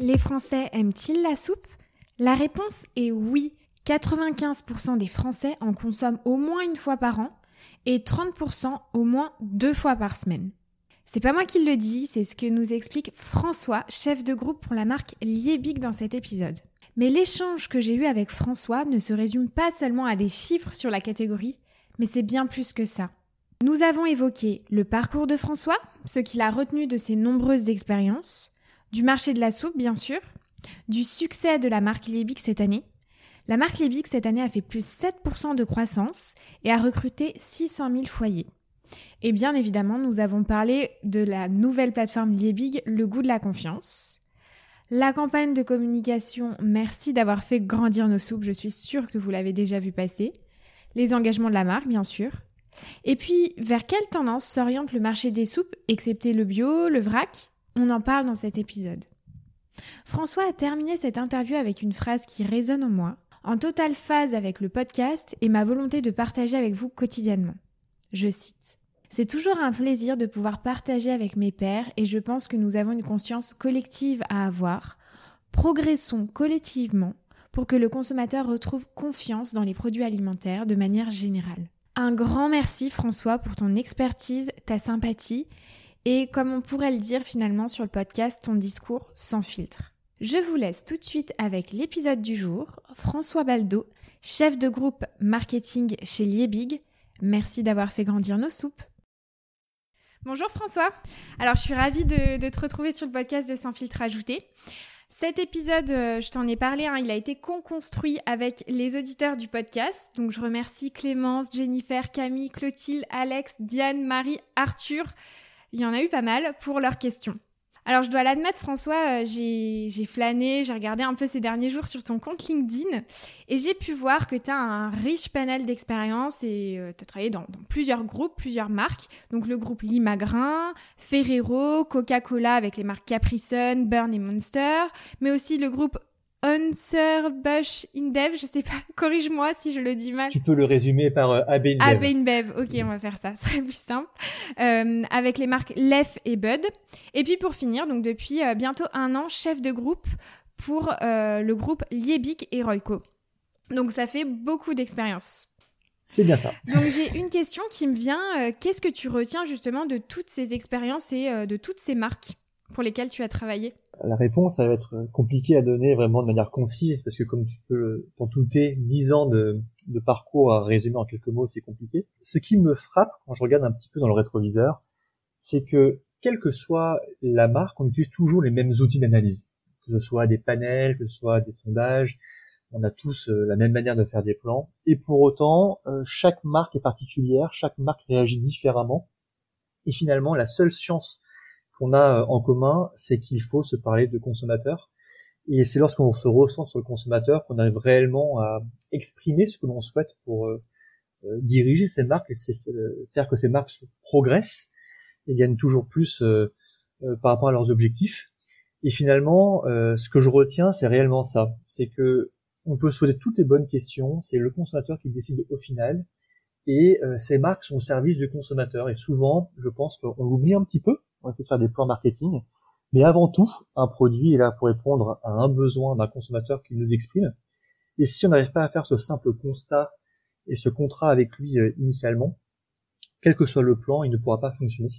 Les Français aiment-ils la soupe? La réponse est oui. 95% des Français en consomment au moins une fois par an et 30% au moins deux fois par semaine. C'est pas moi qui le dis, c'est ce que nous explique François, chef de groupe pour la marque Liebig dans cet épisode. Mais l'échange que j'ai eu avec François ne se résume pas seulement à des chiffres sur la catégorie, mais c'est bien plus que ça. Nous avons évoqué le parcours de François, ce qu'il a retenu de ses nombreuses expériences, du marché de la soupe, bien sûr, du succès de la marque Liebig cette année. La marque Liebig cette année a fait plus 7% de croissance et a recruté 600 000 foyers. Et bien évidemment, nous avons parlé de la nouvelle plateforme Liebig, le goût de la confiance. La campagne de communication Merci d'avoir fait grandir nos soupes, je suis sûre que vous l'avez déjà vu passer. Les engagements de la marque, bien sûr. Et puis, vers quelle tendance s'oriente le marché des soupes, excepté le bio, le vrac? On en parle dans cet épisode. François a terminé cette interview avec une phrase qui résonne en moi, en totale phase avec le podcast et ma volonté de partager avec vous quotidiennement. Je cite. C'est toujours un plaisir de pouvoir partager avec mes pairs et je pense que nous avons une conscience collective à avoir. Progressons collectivement pour que le consommateur retrouve confiance dans les produits alimentaires de manière générale. Un grand merci François pour ton expertise, ta sympathie et comme on pourrait le dire finalement sur le podcast, ton discours sans filtre. Je vous laisse tout de suite avec l'épisode du jour. François Baldo, chef de groupe marketing chez Liebig. Merci d'avoir fait grandir nos soupes. Bonjour François. Alors je suis ravie de, te retrouver sur le podcast de Sans filtre ajouté. Cet épisode, euh, je t'en ai parlé, hein, il a été co-construit avec les auditeurs du podcast. Donc je remercie Clémence, Jennifer, Camille, Clotilde, Alex, Diane, Marie, Arthur, il y en a eu pas mal pour leurs questions. Alors je dois l'admettre François, euh, j'ai flâné, j'ai regardé un peu ces derniers jours sur ton compte LinkedIn et j'ai pu voir que tu as un riche panel d'expériences et euh, tu as travaillé dans, plusieurs groupes, plusieurs marques. Donc le groupe Limagrin, Ferrero, Coca-Cola avec les marques Capri Sun, Burn et Monster, mais aussi le groupe Unser Bush Indev, je sais pas, corrige-moi si je le dis mal. Tu peux le résumer par euh, AB InBev. ok, on va faire ça, ce serait plus simple. Euh, avec les marques Lef et Bud. Et puis pour finir, donc depuis euh, bientôt un an, chef de groupe pour euh, le groupe Liebig et Royco. Donc ça fait beaucoup d'expérience. C'est bien ça. Donc j'ai une question qui me vient. Qu'est-ce que tu retiens justement de toutes ces expériences et de toutes ces marques pour lesquelles tu as travaillé? La réponse, ça va être compliqué à donner vraiment de manière concise parce que comme tu peux t'en douter, dix ans de, parcours à résumer en quelques mots, c'est compliqué. Ce qui me frappe quand je regarde un petit peu dans le rétroviseur, c'est que quelle que soit la marque, on utilise toujours les mêmes outils d'analyse, que ce soit des panels, que ce soit des sondages. On a tous euh, la même manière de faire des plans. Et pour autant, euh, chaque marque est particulière, chaque marque réagit différemment. Et finalement, la seule chance qu'on a euh, en commun, c'est qu'il faut se parler de consommateur. Et c'est lorsqu'on se ressent sur le consommateur qu'on arrive réellement à exprimer ce que l'on souhaite pour euh, euh, diriger ces marques et faire que ces marques progressent et gagnent toujours plus par rapport à leurs objectifs. Et finalement, ce que je retiens, c'est réellement ça. C'est que on peut se poser toutes les bonnes questions, c'est le consommateur qui décide au final, et ces marques sont au service du consommateur. Et souvent, je pense qu'on l'oublie un petit peu, on essaie de faire des plans marketing. Mais avant tout, un produit est là pour répondre à un besoin d'un consommateur qui nous exprime. Et si on n'arrive pas à faire ce simple constat et ce contrat avec lui euh, initialement, quel que soit le plan, il ne pourra pas fonctionner.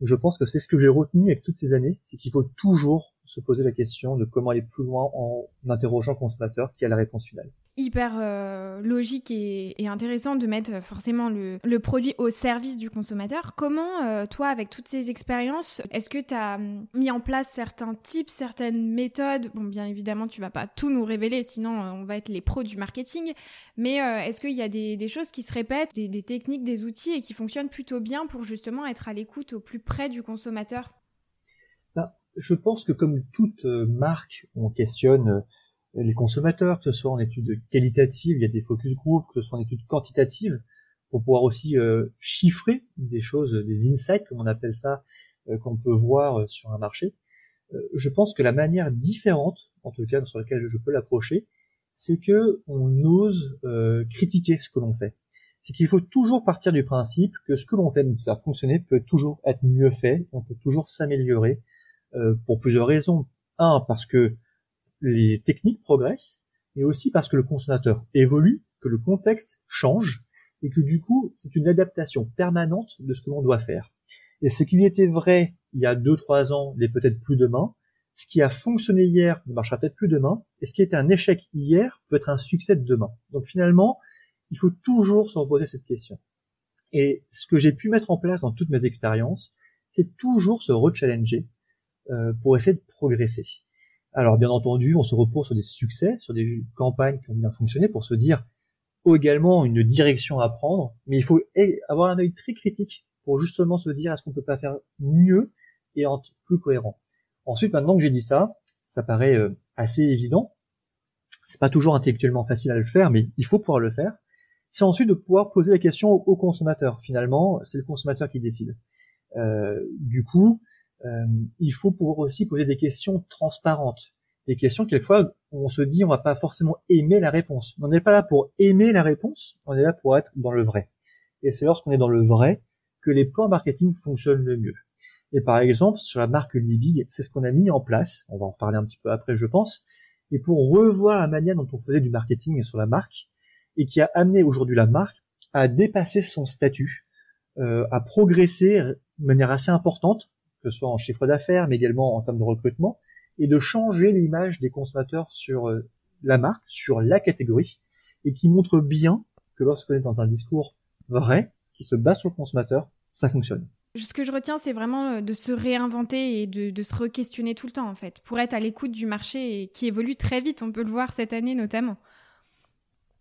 je pense que c'est ce que j'ai retenu avec toutes ces années, c'est qu'il faut toujours se poser la question de comment aller plus loin en interrogeant le consommateur qui a la réponse finale. Hyper euh, logique et, intéressant de mettre forcément le, produit au service du consommateur. Comment, euh, toi, avec toutes ces expériences, est-ce que tu as hum, mis en place certains types, certaines méthodes? Bon, bien évidemment, tu vas pas tout nous révéler, sinon euh, on va être les pros du marketing. Mais est-ce qu'il y a des, choses qui se répètent, des, des techniques, des outils et qui fonctionnent plutôt bien pour justement être à l'écoute au plus près du consommateur? Ben, Je pense que comme toute marque, on questionne les consommateurs, que ce soit en études qualitatives, il y a des focus groups, que ce soit en études quantitatives, pour pouvoir aussi euh, chiffrer des choses, des insights, comme on appelle ça, euh, qu'on peut voir euh, sur un marché. je pense que la manière différente, en tout cas sur laquelle je peux l'approcher, c'est que on ose critiquer ce que l'on fait. C'est qu'il faut toujours partir du principe que ce que l'on fait, même ça a peut toujours être mieux fait, on peut toujours s'améliorer pour plusieurs raisons. Un, parce que les techniques progressent, et aussi parce que le consommateur évolue, que le contexte change, et que du coup, c'est une adaptation permanente de ce que l'on doit faire. Et ce qui était vrai il y a deux, trois ans n'est peut-être plus demain, ce qui a fonctionné hier ne marchera peut-être plus demain, et ce qui était un échec hier peut être un succès de demain. Donc finalement, il faut toujours se reposer cette question. Et ce que j'ai pu mettre en place dans toutes mes expériences, c'est toujours se rechallenger euh, pour essayer de progresser. Alors bien entendu, on se repose sur des succès, sur des campagnes qui ont bien fonctionné pour se dire également une direction à prendre, mais il faut avoir un œil très critique pour justement se dire est-ce qu'on peut pas faire mieux et être plus cohérent? Ensuite, maintenant que j'ai dit ça, ça paraît euh, assez évident. C'est pas toujours intellectuellement facile à le faire, mais il faut pouvoir le faire. C'est ensuite de pouvoir poser la question au consommateur. Finalement, c'est le consommateur qui décide. Euh, du coup, euh, il faut pouvoir aussi poser des questions transparentes. Des questions, quelquefois, on se dit, on va pas forcément aimer la réponse. On n'est pas là pour aimer la réponse, on est là pour être dans le vrai. Et c'est lorsqu'on est dans le vrai que les plans marketing fonctionnent le mieux. Et par exemple, sur la marque Libig, c'est ce qu'on a mis en place, on va en reparler un petit peu après, je pense, et pour revoir la manière dont on faisait du marketing sur la marque, et qui a amené aujourd'hui la marque à dépasser son statut, euh, à progresser de manière assez importante que ce soit en chiffre d'affaires, mais également en termes de recrutement, et de changer l'image des consommateurs sur euh, la marque, sur la catégorie, et qui montre bien que lorsqu'on est dans un discours vrai, qui se base sur le consommateur, ça fonctionne. Ce que je retiens, c'est vraiment euh, de se réinventer et de, se re-questionner tout le temps, en fait, pour être à l'écoute du marché qui évolue très vite. On peut le voir cette année notamment.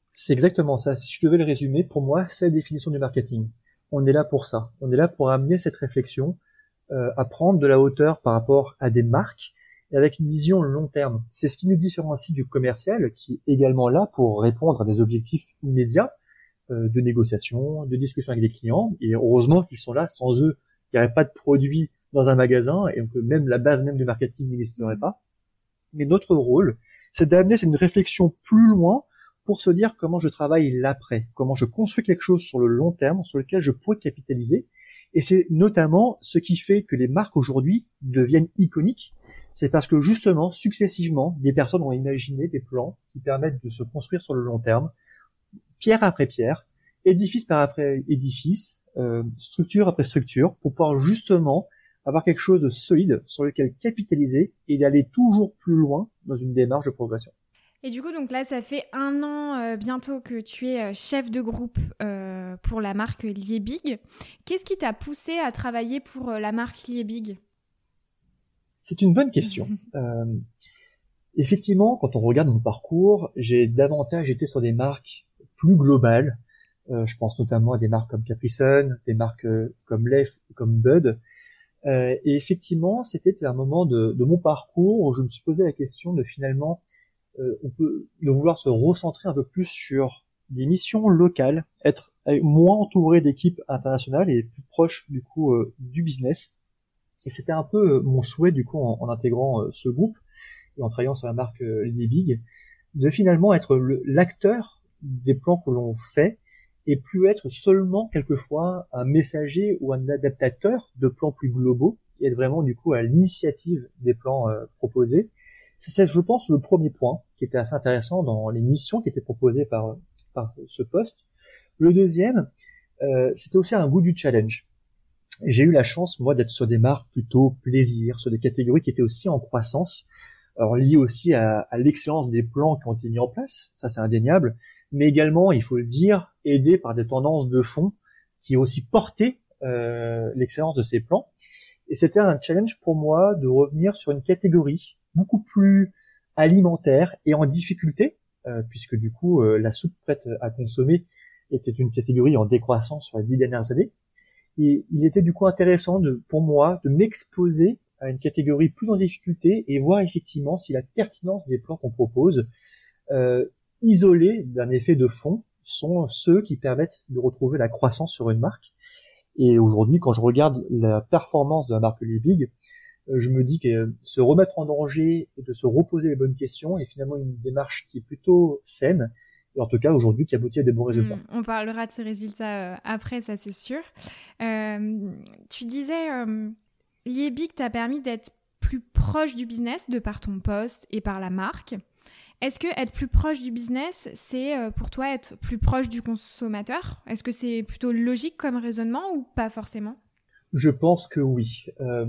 C'est exactement ça. Si je devais le résumer, pour moi, c'est la définition du marketing. On est là pour ça. On est là pour amener cette réflexion à prendre de la hauteur par rapport à des marques et avec une vision long terme. C'est ce qui nous différencie du commercial qui est également là pour répondre à des objectifs immédiats euh, de négociation, de discussion avec des clients. Et heureusement qu'ils sont là. Sans eux, il n'y aurait pas de produits dans un magasin et donc même la base même du marketing n'existerait pas. Mais notre rôle, c'est d'amener cette réflexion plus loin pour se dire comment je travaille l'après, comment je construis quelque chose sur le long terme sur lequel je pourrais capitaliser et c'est notamment ce qui fait que les marques aujourd'hui deviennent iconiques. C'est parce que justement, successivement, des personnes ont imaginé des plans qui permettent de se construire sur le long terme, pierre après pierre, édifice par après édifice, euh, structure après structure, pour pouvoir justement avoir quelque chose de solide sur lequel capitaliser et d'aller toujours plus loin dans une démarche de progression. Et du coup, donc là, ça fait un an euh, bientôt que tu es euh, chef de groupe euh, pour la marque Liebig. Qu'est-ce qui t'a poussé à travailler pour la marque Liebig? C'est une bonne question. effectivement, quand on regarde mon parcours, j'ai davantage été sur des marques plus globales. je pense notamment à des marques comme Capri Sun, des marques comme Leif, comme Bud. et effectivement, c'était un moment de, de, mon parcours où je me suis posé la question de finalement euh, on peut de vouloir se recentrer un peu plus sur des missions locales, être moins entouré d'équipes internationales et plus proche du coup euh, du business. Et c'était un peu euh, mon souhait du coup en, intégrant ce groupe et en travaillant sur la marque Big, de finalement être l'acteur des plans que l'on fait et plus être seulement quelquefois un messager ou un adaptateur de plans plus globaux et être vraiment du coup à l'initiative des plans proposés c'est, je pense, le premier point qui était assez intéressant dans les missions qui étaient proposées par, par ce poste. Le deuxième, euh, c'était aussi un goût du challenge. J'ai eu la chance, moi, d'être sur des marques plutôt plaisir, sur des catégories qui étaient aussi en croissance. alors lié aussi à, à l'excellence des plans qui ont été mis en place, ça c'est indéniable, mais également, il faut le dire, aidé par des tendances de fond qui ont aussi porté euh, l'excellence de ces plans. Et c'était un challenge pour moi de revenir sur une catégorie beaucoup plus alimentaire et en difficulté, euh, puisque du coup euh, la soupe prête à consommer était une catégorie en décroissance sur les dix dernières années. Et il était du coup intéressant pour moi de m'exposer à une catégorie plus en difficulté et voir effectivement si la pertinence des plans qu'on propose, euh, isolés d'un effet de fond, sont ceux qui permettent de retrouver la croissance sur une marque. Et aujourd'hui, quand je regarde la performance de la marque Libig, euh, je me dis que se remettre en danger et de se reposer les bonnes questions est finalement une démarche qui est plutôt saine et en tout cas aujourd'hui qui aboutit à des bons résultats. Hmm, on parlera de ces résultats euh, après, ça c'est sûr. Euh, tu disais, euh, Liebig t'a permis d'être plus proche du business de par ton poste et par la marque. Est-ce que être plus proche du business, c'est euh, pour toi être plus proche du consommateur? Est-ce que c'est plutôt logique comme raisonnement ou pas forcément? Je pense que oui. Euh,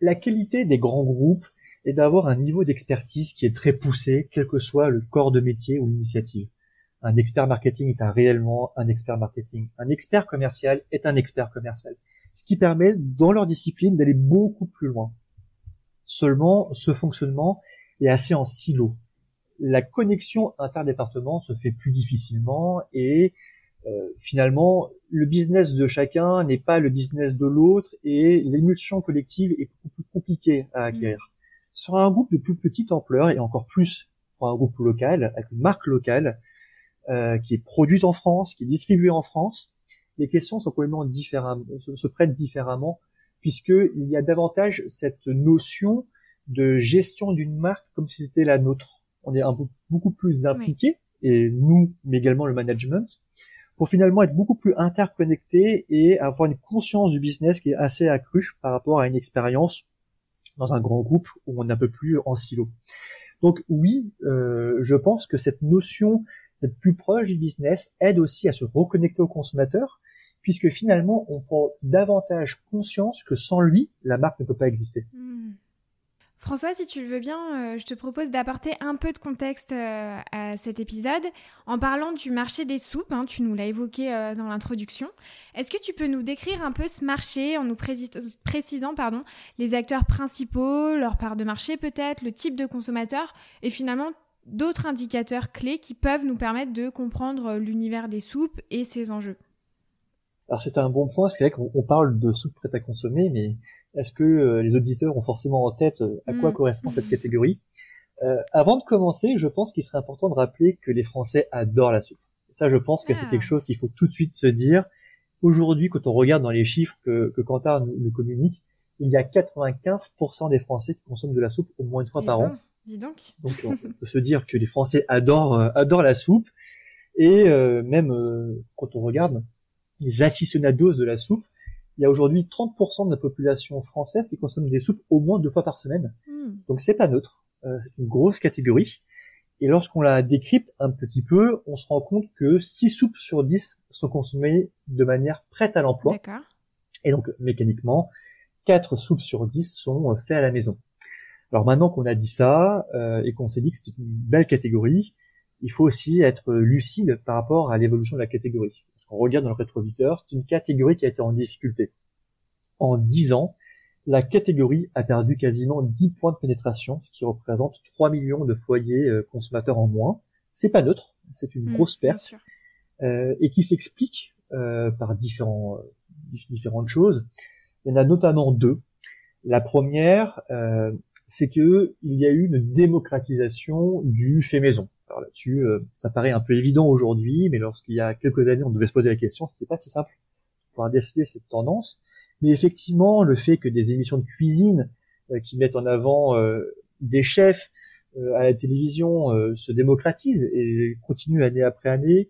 la qualité des grands groupes est d'avoir un niveau d'expertise qui est très poussé, quel que soit le corps de métier ou l'initiative. Un expert marketing est un réellement un expert marketing. Un expert commercial est un expert commercial. Ce qui permet, dans leur discipline, d'aller beaucoup plus loin. Seulement, ce fonctionnement est assez en silo. La connexion interdépartement se fait plus difficilement et euh, finalement, le business de chacun n'est pas le business de l'autre et l'émulsion collective est beaucoup plus compliquée à acquérir. Mm. Sur un groupe de plus petite ampleur et encore plus pour un groupe local, avec une marque locale, euh, qui est produite en France, qui est distribuée en France, les questions sont complètement différentes, se, se prêtent différemment, puisque il y a davantage cette notion de gestion d'une marque comme si c'était la nôtre. On est un peu, beaucoup plus impliqué, et nous, mais également le management, pour finalement être beaucoup plus interconnecté et avoir une conscience du business qui est assez accrue par rapport à une expérience dans un grand groupe où on est un peu plus en silo. Donc oui, euh, je pense que cette notion d'être plus proche du business aide aussi à se reconnecter au consommateur, puisque finalement on prend davantage conscience que sans lui, la marque ne peut pas exister. Hmm. François, si tu le veux bien, euh, je te propose d'apporter un peu de contexte euh, à cet épisode en parlant du marché des soupes. Hein, tu nous l'as évoqué euh, dans l'introduction. Est-ce que tu peux nous décrire un peu ce marché en nous précisant pardon, les acteurs principaux, leur part de marché peut-être, le type de consommateur et finalement d'autres indicateurs clés qui peuvent nous permettre de comprendre l'univers des soupes et ses enjeux? Alors c'est un bon point, c'est vrai qu'on parle de soupe prête à consommer, mais est-ce que euh, les auditeurs ont forcément en tête euh, à quoi mm. correspond cette catégorie? Euh, Avant de commencer, je pense qu'il serait important de rappeler que les Français adorent la soupe. ça, je pense que c'est ah. quelque chose qu'il faut tout de suite se dire. Aujourd'hui, quand on regarde dans les chiffres que, que Kantar nous, communique, il y a 95% des Français qui consomment de la soupe au moins une fois eh par ben, an. Dis donc. Donc on peut se dire que les Français adorent adorent la soupe et même quand on regarde les aficionados de la soupe, il y a aujourd'hui 30% de la population française qui consomme des soupes au moins deux fois par semaine. Hmm. Donc c'est pas neutre, euh, c'est une grosse catégorie. Et lorsqu'on la décrypte un petit peu, on se rend compte que 6 soupes sur 10 sont consommées de manière prête à l'emploi. Et donc mécaniquement, 4 soupes sur 10 sont euh, faites à la maison. Alors maintenant qu'on a dit ça euh, et qu'on s'est dit que c'était une belle catégorie, il faut aussi être lucide par rapport à l'évolution de la catégorie. Parce qu'on regarde dans le rétroviseur, c'est une catégorie qui a été en difficulté. En 10 ans, la catégorie a perdu quasiment 10 points de pénétration, ce qui représente 3 millions de foyers euh, consommateurs en moins. C'est pas neutre, c'est une mmh, grosse perte, euh, et qui s'explique euh, par différents, différentes choses. Il y en a notamment deux. La première, c'est que il y a eu une démocratisation du fait maison. Alors là-dessus, euh, ça paraît un peu évident aujourd'hui, mais lorsqu'il y a quelques années, on devait se poser la question, c'était pas si simple pour décider cette tendance. Mais effectivement, le fait que des émissions de cuisine euh, qui mettent en avant euh, des chefs à la télévision se démocratisent et continuent année après année,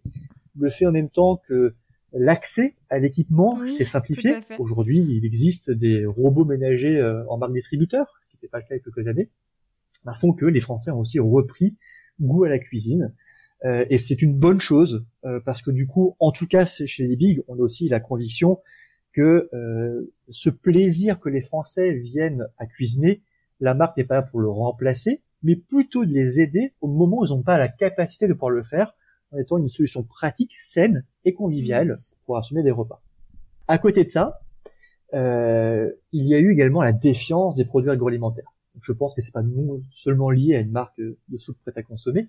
le fait en même temps que l'accès à l'équipement s'est simplifié. Aujourd'hui, il existe des robots ménagers en marque distributeur, ce qui n'était pas le cas il y a quelques années, font que les Français ont aussi repris goût à la cuisine. Euh, et c'est une bonne chose euh, parce que du coup, en tout cas chez les Big, on a aussi la conviction que euh, ce plaisir que les Français viennent à cuisiner la marque n'est pas là pour le remplacer, mais plutôt de les aider au moment où ils n'ont pas la capacité de pouvoir le faire, en étant une solution pratique, saine et conviviale pour assumer des repas. À côté de ça, il y a eu également la défiance des produits agroalimentaires. Je pense que c'est pas seulement lié à une marque de soupe prête à consommer,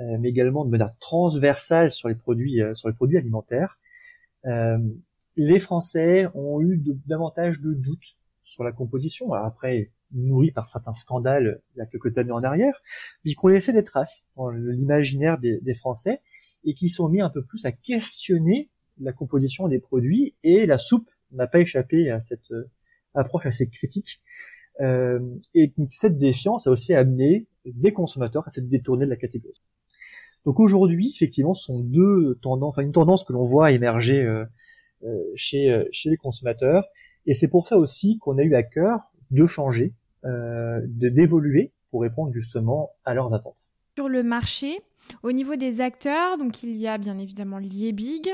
euh, mais également de manière transversale sur les produits euh, sur les produits alimentaires. Euh, les Français ont eu davantage de doutes sur la composition. Alors après, nourris par certains scandales il y a quelques années en arrière, mais qui ont laissé des traces dans l'imaginaire des, des, Français et qui sont mis un peu plus à questionner la composition des produits et la soupe n'a pas échappé à cette euh, approche assez critique. Euh, et cette défiance a aussi amené des consommateurs à se détourner de la catégorie. Donc aujourd'hui, effectivement, ce sont deux tendances, enfin une tendance que l'on voit émerger euh, euh chez, euh, chez les consommateurs, et c'est pour ça aussi qu'on a eu à cœur de changer, euh, d'évoluer pour répondre justement à leurs attentes. Sur le marché, au niveau des acteurs, donc il y a bien évidemment Liebig,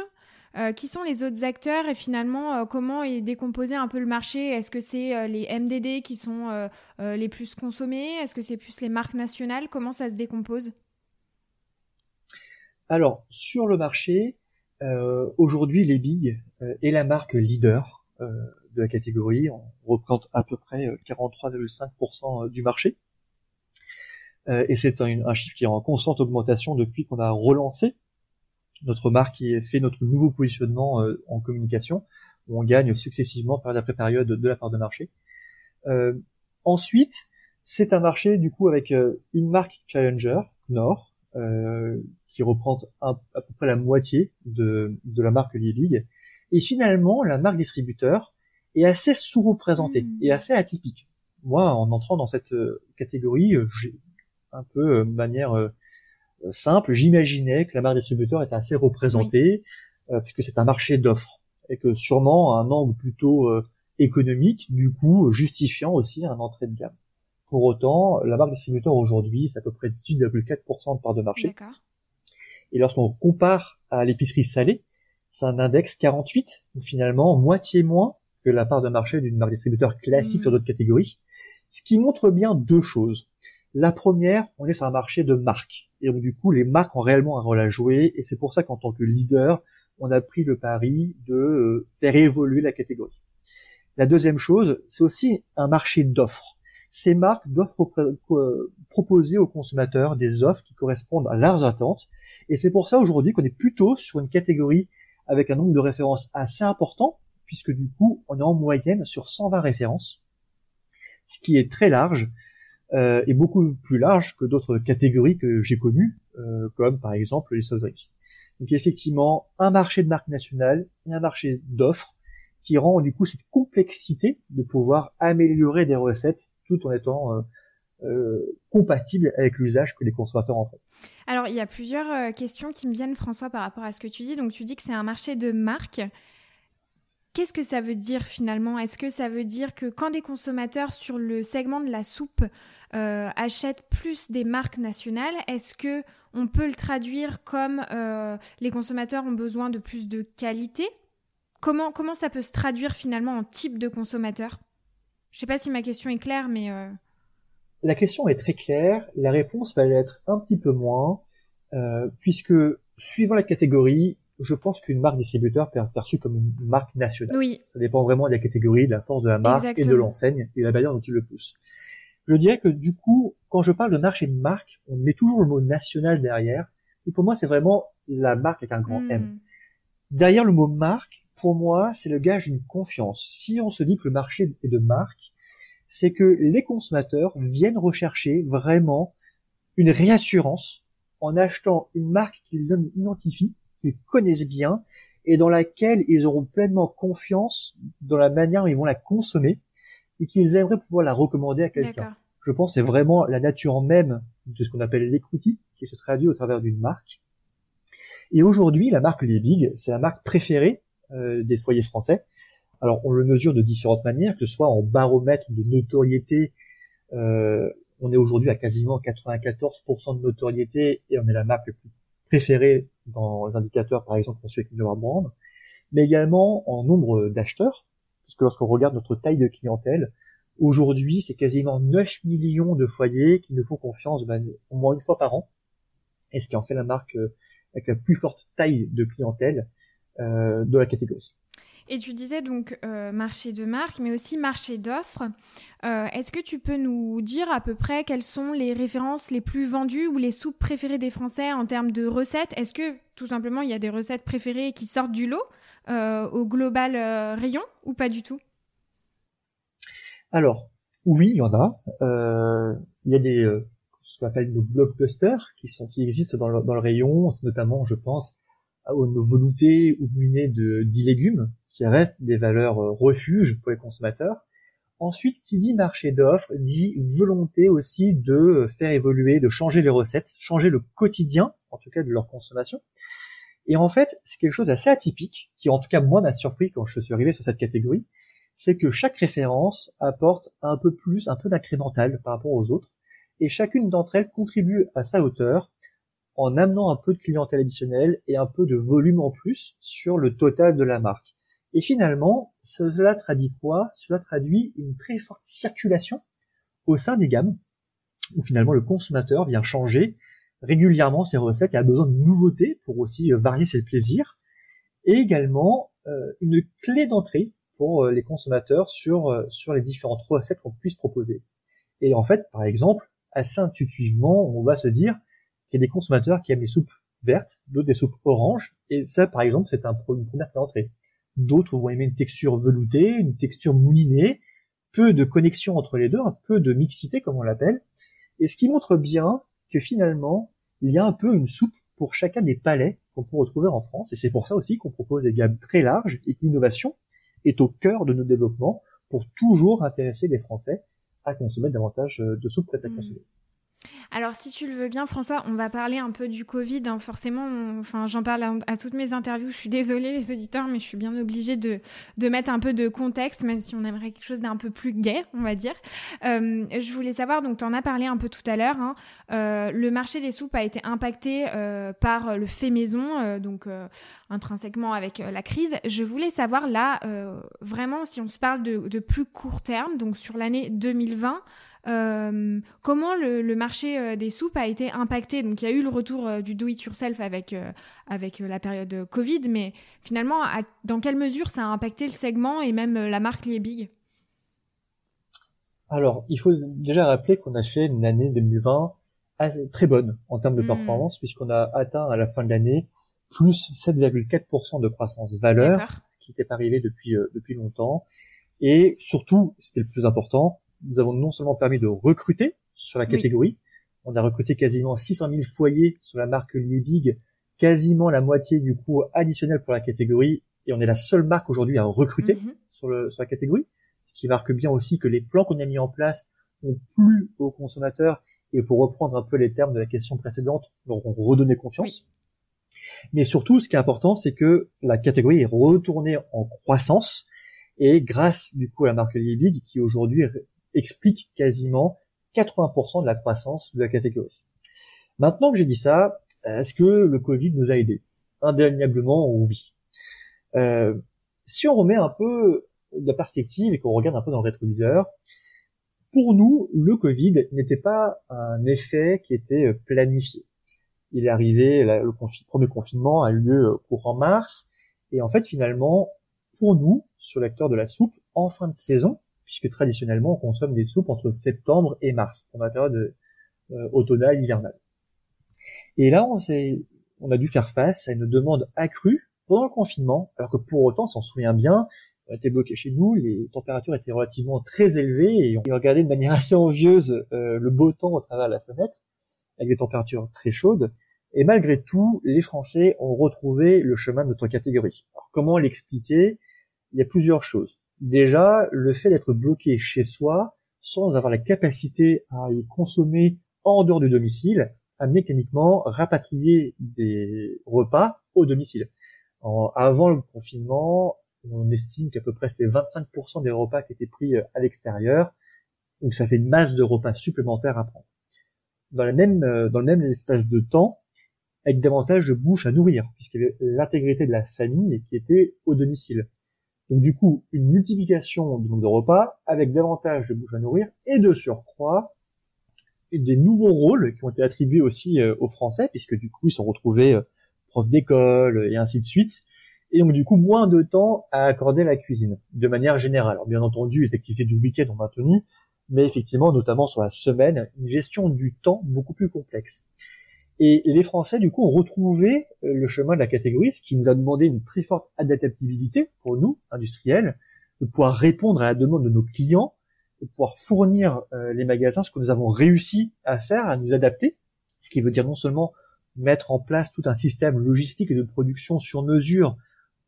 euh, qui sont les autres acteurs et finalement euh, comment est décomposé un peu le marché? Est-ce que c'est euh, les MDD qui sont les plus consommés? Est-ce que c'est plus les marques nationales? Comment ça se décompose? Alors sur le marché, aujourd'hui les big est la marque leader de la catégorie. On représente à peu près 43,5% du marché. et c'est un, chiffre qui est en constante augmentation depuis qu'on a relancé notre marque qui fait notre nouveau positionnement euh, en communication, où on gagne successivement période après période de la part de marché. Euh, ensuite, c'est un marché du coup avec euh, une marque challenger Nord qui reprend à peu près la moitié de, de la marque Liebig. Et finalement, la marque distributeur est assez sous-représentée mmh. et assez atypique. Moi, en entrant dans cette catégorie, j'ai un peu de manière euh, simple, j'imaginais que la marque distributeur était assez représentée, euh, puisque c'est un marché d'offres, et que sûrement un angle plutôt euh, économique, du coup justifiant aussi un entrée de gamme. Pour autant, la marque distributeur aujourd'hui, c'est à peu près 18,4% de part de marché. Et lorsqu'on compare à l'épicerie salée, c'est un index 48, finalement moitié moins que la part de marché d'une marque distributeur classique mmh. sur d'autres catégories. Ce qui montre bien deux choses. La première, on est sur un marché de marques. Et donc, du coup, les marques ont réellement un rôle à jouer. Et c'est pour ça qu'en tant que leader, on a pris le pari de euh, faire évoluer la catégorie. La deuxième chose, c'est aussi un marché d'offres. Ces marques doivent proposer aux consommateurs des offres qui correspondent à leurs attentes. Et c'est pour ça aujourd'hui qu'on est plutôt sur une catégorie avec un nombre de références assez important, puisque du coup, on est en moyenne sur 120 références, ce qui est très large euh, est beaucoup plus large que d'autres catégories que j'ai connues, euh, comme par exemple les sauceries. Donc effectivement, un marché de marque nationale et un marché d'offres qui rend du coup cette complexité de pouvoir améliorer des recettes tout en étant euh, euh compatible avec l'usage que les consommateurs en font. Alors il y a plusieurs euh, questions qui me viennent François par rapport à ce que tu dis. Donc tu dis que c'est un marché de marque. Qu'est-ce que ça veut dire finalement? Est-ce que ça veut dire que quand des consommateurs sur le segment de la soupe euh, achètent plus des marques nationales, est-ce que on peut le traduire comme euh, les consommateurs ont besoin de plus de qualité? Comment comment ça peut se traduire finalement en type de consommateur? Je sais pas si ma question est claire, mais euh, la question est très claire. La réponse va être un petit peu moins, puisque suivant la catégorie, je pense qu'une marque distributeur peut être perçue comme une marque nationale. Oui. Ça dépend vraiment de la catégorie, de la force de la marque et de l'enseigne et de la manière dont il le pousse. Je dirais que du coup, quand je parle de marché de marque, on met toujours le mot national derrière. Et pour moi, c'est vraiment la marque avec un grand M. Hmm. Derrière le mot marque, pour moi, c'est le gage d'une confiance. Si on se dit que le marché est de marque, c'est que les consommateurs viennent rechercher vraiment une réassurance en achetant une marque qu'ils identifient qu'ils connaissent bien et dans laquelle ils auront pleinement confiance dans la manière dont ils vont la consommer et qu'ils aimeraient pouvoir la recommander à quelqu'un. Je pense que c'est vraiment la nature même de ce qu'on appelle l'equity qui se traduit au travers d'une marque. Et aujourd'hui, la marque Les c'est la marque préférée euh, des foyers français. Alors, on le mesure de différentes manières, que ce soit en baromètre de notoriété. Euh, on est aujourd'hui à quasiment 94% de notoriété et on est la marque la plus préférée dans les indicateurs, par exemple, qu'on suit avec Brand, mais également en nombre d'acheteurs, puisque lorsqu'on regarde notre taille de clientèle, Aujourd'hui, c'est quasiment 9 millions de foyers qui nous font confiance ben, au moins une fois par an, et ce qui en fait la marque euh, avec la plus forte taille de clientèle euh, de la catégorie. Et tu disais donc euh, marché de marque, mais aussi marché d'offres. Euh, Est-ce que tu peux nous dire à peu près quelles sont les références les plus vendues ou les soupes préférées des Français en termes de recettes? Est-ce que tout simplement il y a des recettes préférées qui sortent du lot euh, au global euh, rayon ou pas du tout? Alors oui, il y en a. Euh, il y a des ce qu'on appelle nos blockbusters qui sont qui existent dans le, dans le rayon. C'est notamment, je pense, veloutés ou munis de 10 légumes qui restent des valeurs euh, refuge pour les consommateurs. Ensuite, qui dit marché d'offres dit volonté aussi de faire évoluer, de changer les recettes, changer le quotidien, en tout cas de leur consommation. Et en fait, c'est quelque chose d'assez atypique, qui en tout cas moi m'a surpris quand je suis arrivé sur cette catégorie, c'est que chaque référence apporte un peu plus, un peu d'incrémental par rapport aux autres, et chacune d'entre elles contribue à sa hauteur en amenant un peu de clientèle additionnelle et un peu de volume en plus sur le total de la marque. Et finalement, cela traduit quoi? Cela traduit une très forte circulation au sein des gammes, où finalement le consommateur vient changer régulièrement ses recettes et a besoin de nouveautés pour aussi euh, varier ses plaisirs, et également euh, une clé d'entrée pour euh, les consommateurs sur, sur les différentes recettes qu'on puisse proposer. Et en fait, par exemple, assez intuitivement, on va se dire y a des consommateurs qui aiment les soupes vertes, d'autres des soupes oranges, et ça, par exemple, c'est un, une première clé d'entrée. D'autres vont aimer une texture veloutée, une texture moulinée, peu de connexion entre les deux, un peu de mixité comme on l'appelle, et ce qui montre bien que finalement, il y a un peu une soupe pour chacun des palais qu'on peut retrouver en France, et c'est pour ça aussi qu'on propose des gammes très larges et que l'innovation est au cœur de nos développements pour toujours intéresser les Français à consommer davantage de soupe prête à mmh. Alors, si tu le veux bien, François, on va parler un peu du Covid. Hein. Forcément, enfin, j'en parle à, toutes mes interviews. Je suis désolée, les auditeurs, mais je suis bien obligée de, de mettre un peu de contexte, même si on aimerait quelque chose d'un peu plus gai, on va dire. Euh, je voulais savoir, donc, tu en as parlé un peu tout à l'heure. Hein, euh, le marché des soupes a été impacté euh, par le fait maison, euh, donc euh, intrinsèquement avec euh, la crise. Je voulais savoir là, vraiment, si on se parle de, de plus court terme, donc sur l'année 2020. Euh, comment le, marché euh, des soupes a été impacté? Donc il y a eu le retour euh, du do it yourself avec avec la période Covid, mais finalement, dans quelle mesure ça a impacté le segment et même la marque Liebig Alors, il faut déjà rappeler qu'on a fait une année 2020 très bonne en termes de hmm. performance, puisqu'on a atteint à la fin de l'année plus 7,4% de croissance valeur, ce qui n'était pas arrivé depuis depuis longtemps. Et surtout, c'était le plus important, nous avons non seulement permis de recruter sur la catégorie, on a recruté quasiment 600 000 foyers sur la marque Liebig, quasiment la moitié du coût additionnel pour la catégorie, et on est la seule marque aujourd'hui à recruter mhm. sur, le, sur la catégorie, ce qui marque bien aussi que les plans qu'on a mis en place ont plu aux consommateurs, et pour reprendre un peu les termes de la question précédente, leur ont redonné confiance. Mais surtout, ce qui est important, c'est que la catégorie est retournée en croissance, et grâce du coup à la marque Liebig, qui aujourd'hui explique quasiment 80% de la croissance de la catégorie. Maintenant que j'ai dit ça, est-ce que le Covid nous a aidés? Indéniablement, oui. Euh, si on remet un peu la perspective et qu'on regarde un peu dans le rétroviseur, pour nous, le Covid n'était pas un effet qui était planifié. Il est arrivé, le premier confinement a eu lieu courant mars, et en fait, finalement, pour nous, sur l'acteur de la soupe, en fin de saison, puisque traditionnellement on consomme des soupes entre septembre et mars, pour la période euh, automnale, hivernale. Et là, on, on a dû faire face à une demande accrue pendant le confinement, alors que pour autant, s'en souvient bien, on était bloqué chez nous, les températures étaient relativement très élevées et on regardait de manière assez envieuse euh, le beau temps au travers de la fenêtre, avec des températures très chaudes. Et malgré tout, les Français ont retrouvé le chemin de notre catégorie. Alors comment l'expliquer? Il y a plusieurs choses. Déjà, le fait d'être bloqué chez soi, sans avoir la capacité à y consommer en dehors du domicile, a mécaniquement rapatrié des repas au domicile. avant le confinement, on estime qu'à peu près c'est 25% des repas qui étaient pris euh, à l'extérieur, donc ça fait une masse de repas supplémentaires à prendre. Dans, la même, euh, dans le même espace de temps, avec davantage de bouches à nourrir, puisqu'il y avait l'intégrité de la famille qui était au domicile. Donc du coup, une multiplication du nombre de repas avec davantage de bouches à nourrir et de surcroît des nouveaux rôles qui ont été attribués aussi euh, aux Français puisque du coup ils sont retrouvés euh, profs d'école et ainsi de suite. Et donc du coup moins de temps à accorder à la cuisine de manière générale. Alors bien entendu, les activités du week-end ont maintenu, mais effectivement notamment sur la semaine, une gestion du temps beaucoup plus complexe. Et les Français, du coup, ont retrouvé euh, le chemin de la catégorie, ce qui nous a demandé une très forte adaptabilité pour nous, industriels, de pouvoir répondre à la demande de nos clients, de pouvoir fournir euh, les magasins, ce que nous avons réussi à faire, à nous adapter, ce qui veut dire non seulement mettre en place tout un système logistique et de production sur mesure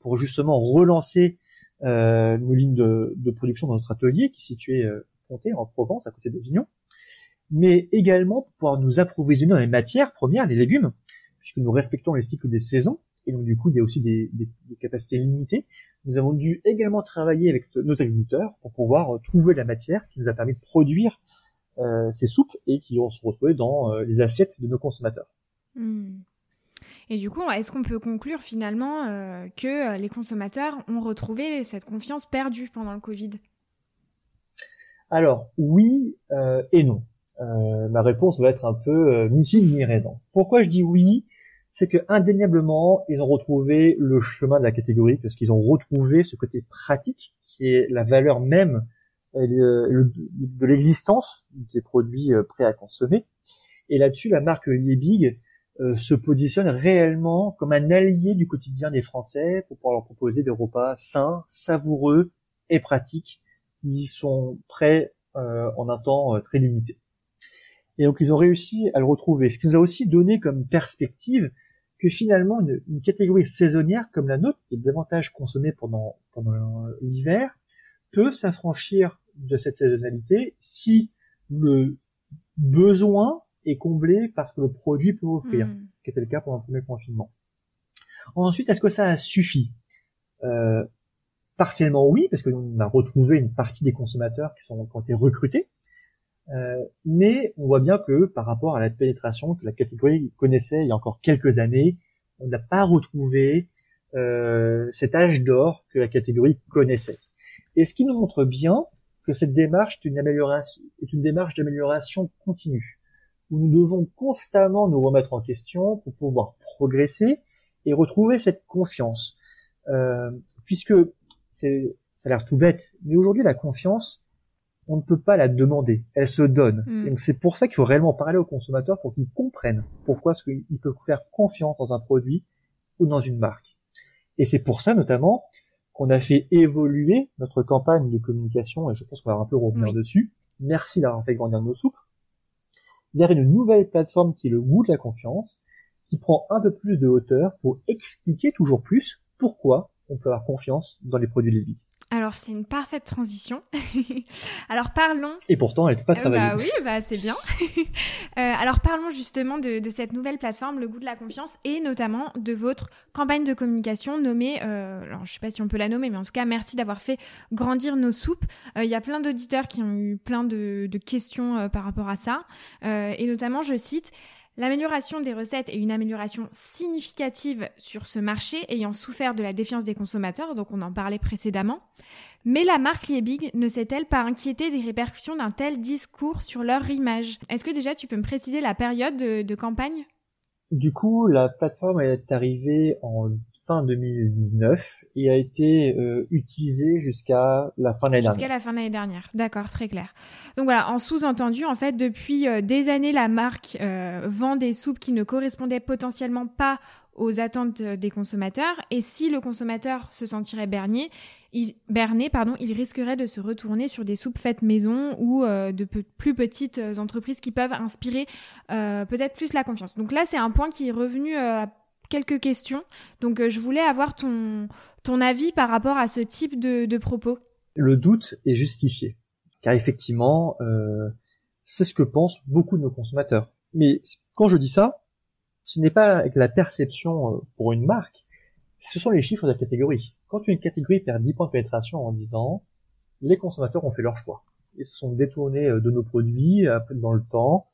pour justement relancer euh, nos lignes de, de, production dans notre atelier qui est situé euh, en Provence, à côté d'Avignon, mais également pour pouvoir nous approvisionner dans les matières premières, les légumes, puisque nous respectons les cycles des saisons, et donc du coup il y a aussi des, des, des capacités limitées. Nous avons dû également travailler avec nos agriculteurs pour pouvoir euh, trouver la matière qui nous a permis de produire euh, ces soupes et qui vont se retrouver dans euh, les assiettes de nos consommateurs. Hmm. Et du coup, est-ce qu'on peut conclure finalement euh, que les consommateurs ont retrouvé cette confiance perdue pendant le Covid? Alors oui et non. Euh, ma réponse va être un peu euh, mi mi-raison. Pourquoi je dis oui? C'est que indéniablement, ils ont retrouvé le chemin de la catégorie, parce qu'ils ont retrouvé ce côté pratique, qui est la valeur même euh, de l'existence des produits euh, prêts à consommer. Et là-dessus, la marque Liebig se positionne réellement comme un allié du quotidien des Français pour pouvoir leur proposer des repas sains, savoureux et pratiques qui sont prêts en un temps très limité. Et donc ils ont réussi à le retrouver. Ce qui nous a aussi donné comme perspective que finalement une, catégorie saisonnière comme la nôtre, qui est davantage consommée pendant, pendant l'hiver, peut s'affranchir de cette saisonnalité si le besoin est comblé par ce que le produit peut offrir, hmm. ce qui était le cas pendant le premier confinement. Ensuite, est-ce que ça a suffi? Euh, Partiellement oui, parce que on a retrouvé une partie des consommateurs qui, sont, qui ont été recrutés euh, mais on voit bien que par rapport à la pénétration que la catégorie connaissait il y a encore quelques années, on n'a pas retrouvé euh, cet âge d'or que la catégorie connaissait. Et ce qui nous montre bien que cette démarche est une, amélioration, est une démarche d'amélioration continue, où nous devons constamment nous remettre en question pour pouvoir progresser et retrouver cette confiance. Euh, puisque c'est, ça a l'air tout bête, mais aujourd'hui la confiance, on ne peut pas la demander, elle se donne. Mm. Donc c'est pour ça qu'il faut réellement parler aux consommateurs pour qu'ils comprennent pourquoi ce qu'ils peuvent faire confiance dans un produit ou dans une marque. Et c'est pour ça notamment qu'on a fait évoluer notre campagne de communication, et je pense qu'on va un peu revenir dessus. Merci d'avoir fait grandir nos soupes, vers une nouvelle plateforme qui est le goût de la confiance, qui prend un peu plus de hauteur pour expliquer toujours plus pourquoi on peut avoir confiance dans les produits Lévi. Alors c'est une parfaite transition. alors parlons. Et pourtant elle n'était pas euh, travaillée. bah oui, bah c'est bien. euh, alors parlons justement de, de, cette nouvelle plateforme, le goût de la confiance, et notamment de votre campagne de communication nommée. Euh, alors je sais pas si on peut la nommer, mais en tout cas merci d'avoir fait grandir nos soupes. Euh, il y a plein d'auditeurs qui ont eu plein de, de questions par rapport à ça, et notamment je cite. L'amélioration des recettes est une amélioration significative sur ce marché ayant souffert de la défiance des consommateurs, donc on en parlait précédemment. Mais la marque Liebig ne s'est-elle pas inquiétée des répercussions d'un tel discours sur leur image Est-ce que déjà tu peux me préciser la période de, campagne? Du coup, la plateforme est arrivée en fin 2019 et a été euh, utilisé jusqu'à la fin de l'année dernière. Jusqu'à la fin de l'année dernière, d'accord, très clair. Donc voilà, en sous-entendu, en fait, depuis euh, des années, la marque euh, vend des soupes qui ne correspondaient potentiellement pas aux attentes des consommateurs. Et si le consommateur se sentirait berné, il, berné, pardon, il risquerait de se retourner sur des soupes faites maison ou de plus petites entreprises qui peuvent inspirer peut-être plus la confiance. Donc là, c'est un point qui est revenu quelques questions. Donc euh, je voulais avoir ton, ton avis par rapport à ce type de, propos. Le doute est justifié, car effectivement, euh, c'est ce que pensent beaucoup de nos consommateurs. Mais quand je dis ça, ce n'est pas avec la perception euh, pour une marque, ce sont les chiffres de la catégorie. Quand une catégorie perd 10 points de pénétration en 10 ans, les consommateurs ont fait leur choix. Ils se sont détournés de nos produits dans le temps,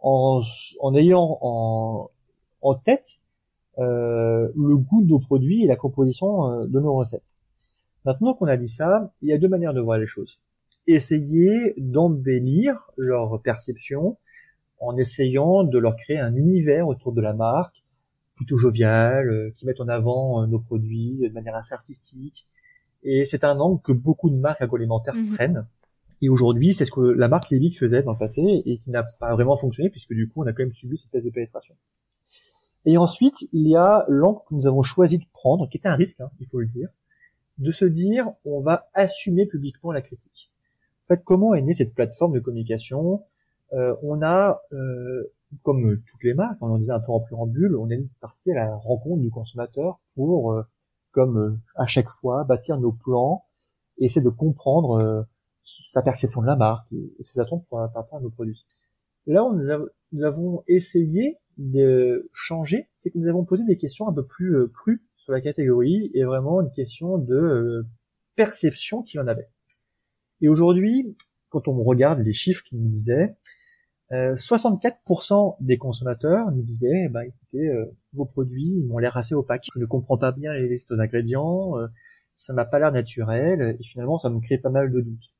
en ayant en, en tête euh, le goût de nos produits et la composition euh, de nos recettes. Maintenant qu'on a dit ça, il y a deux manières de voir les choses. Essayer d'embellir leur perception en essayant de leur créer un univers autour de la marque, plutôt jovial, euh, qui met en avant euh, nos produits de manière assez artistique. Et c'est un angle que beaucoup de marques agroalimentaires Mhm. prennent. Et aujourd'hui, c'est ce que la marque Levic faisait dans le passé et qui n'a pas vraiment fonctionné puisque du coup, on a quand même subi cette thèse de pénétration. Et ensuite, il y a l'angle que nous avons choisi de prendre, qui était un risque, hein, il faut le dire, de se dire, on va assumer publiquement la critique. En fait, comment est née cette plateforme de communication? Euh, On a, euh, comme toutes les marques, on en disait un peu en préambule, on est parti à la rencontre du consommateur pour, euh, comme euh, à chaque fois, bâtir nos plans et essayer de comprendre euh, sa perception de la marque et ses attentes par rapport à nos produits. Là où nous, av- nous avons essayé de changer, c'est que nous avons posé des questions un peu plus euh, crues sur la catégorie et vraiment une question de euh, perception qu'il en avait. Et aujourd'hui, quand on regarde les chiffres qu'il nous disaient, euh, 64% des consommateurs nous disaient, bah écoutez, euh, vos produits m'ont l'air assez opaques, je ne comprends pas bien les listes d'ingrédients, euh, ça m'a pas l'air naturel, et finalement ça me crée pas mal de doutes.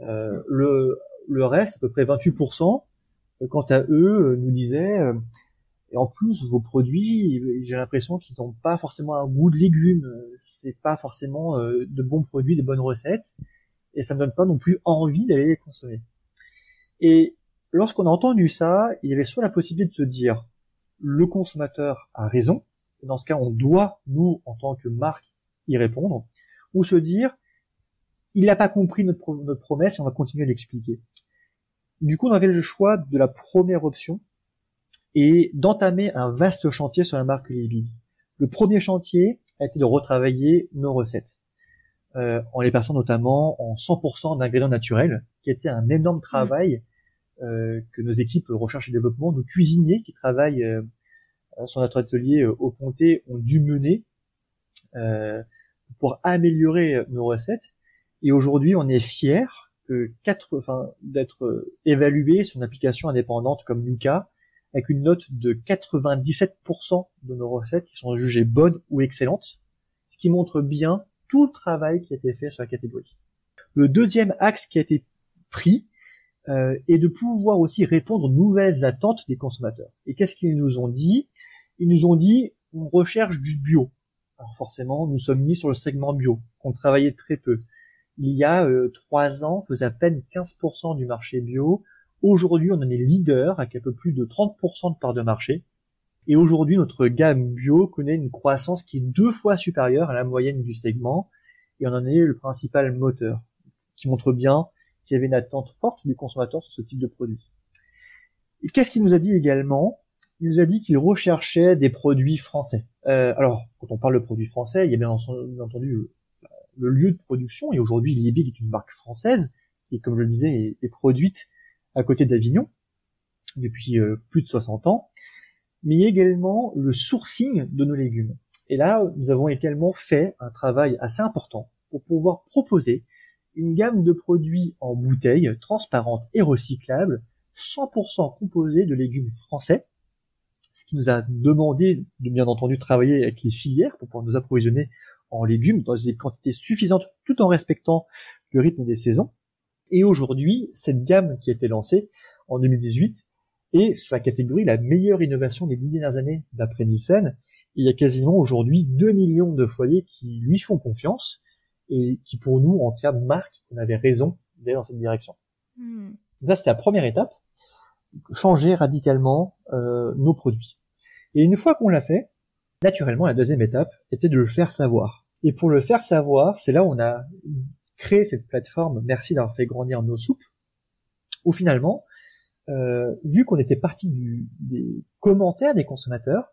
Euh, le, reste, à peu près 28%, euh, quant à eux, euh, nous disaient, euh, et en plus vos produits, j'ai l'impression qu'ils n'ont pas forcément un goût de légumes, euh, c'est pas forcément euh, de bons produits, de bonnes recettes, et ça me donne pas non plus envie d'aller les consommer. Et lorsqu'on a entendu ça, il y avait soit la possibilité de se dire le consommateur a raison, et dans ce cas on doit, nous, en tant que marque, y répondre, ou se dire il n'a pas compris notre, notre promesse et on va continuer à l'expliquer. Du coup, on avait le choix de la première option et d'entamer un vaste chantier sur la marque Libby. Le premier chantier a été de retravailler nos recettes, euh, en les passant notamment en 100% d'ingrédients naturels, qui était un énorme travail euh, que nos équipes recherche et développement, nos cuisiniers qui travaillent euh, sur notre atelier euh, au Pontet ont dû mener euh, pour améliorer nos recettes. Et aujourd'hui, on est fiers quatre, enfin, d'être euh, évalué sur une application indépendante comme Yuka, avec une note de 97% de nos recettes qui sont jugées bonnes ou excellentes, ce qui montre bien tout le travail qui a été fait sur la catégorie. Le deuxième axe qui a été pris euh, est de pouvoir aussi répondre aux nouvelles attentes des consommateurs. Et qu'est-ce qu'ils nous ont dit? Ils nous ont dit on recherche du bio. Alors forcément, nous sommes mis sur le segment bio, qu'on travaillait très peu. Il y a euh, trois ans, faisait à peine 15% du marché bio. Aujourd'hui, on en est leader avec un peu plus de 30% de part de marché. Et aujourd'hui, notre gamme bio connaît une croissance qui est deux fois supérieure à la moyenne du segment. Et on en est le principal moteur, qui montre bien qu'il y avait une attente forte du consommateur sur ce type de produit. Et qu'est-ce qu'il nous a dit également? Il nous a dit qu'il recherchait des produits français. Euh, alors, quand on parle de produits français, il y a bien entendu le, lieu de production. Et aujourd'hui, Liebig est une marque française qui, comme je le disais, est, produite à côté d'Avignon depuis euh, plus de 60 ans. Mais également le sourcing de nos légumes. Et là, nous avons également fait un travail assez important pour pouvoir proposer une gamme de produits en bouteilles transparentes et recyclables, 100% composés de légumes français, ce qui nous a demandé de bien entendu travailler avec les filières pour pouvoir nous approvisionner en légumes dans des quantités suffisantes tout en respectant le rythme des saisons. Et aujourd'hui, cette gamme qui a été lancée en 2018 est sur la catégorie la meilleure innovation des dix dernières années d'après Nielsen. Il y a quasiment aujourd'hui 2 millions de foyers qui lui font confiance et qui pour nous, en termes de marque, on avait raison d'aller dans cette direction. Hmm. Là, c'était la première étape, changer radicalement euh, nos produits. Et une fois qu'on l'a fait, naturellement, la deuxième étape était de le faire savoir. Et pour le faire savoir, c'est là où on a créé cette plateforme, merci d'avoir fait grandir nos soupes, où finalement, euh, vu qu'on était parti du, des commentaires des consommateurs,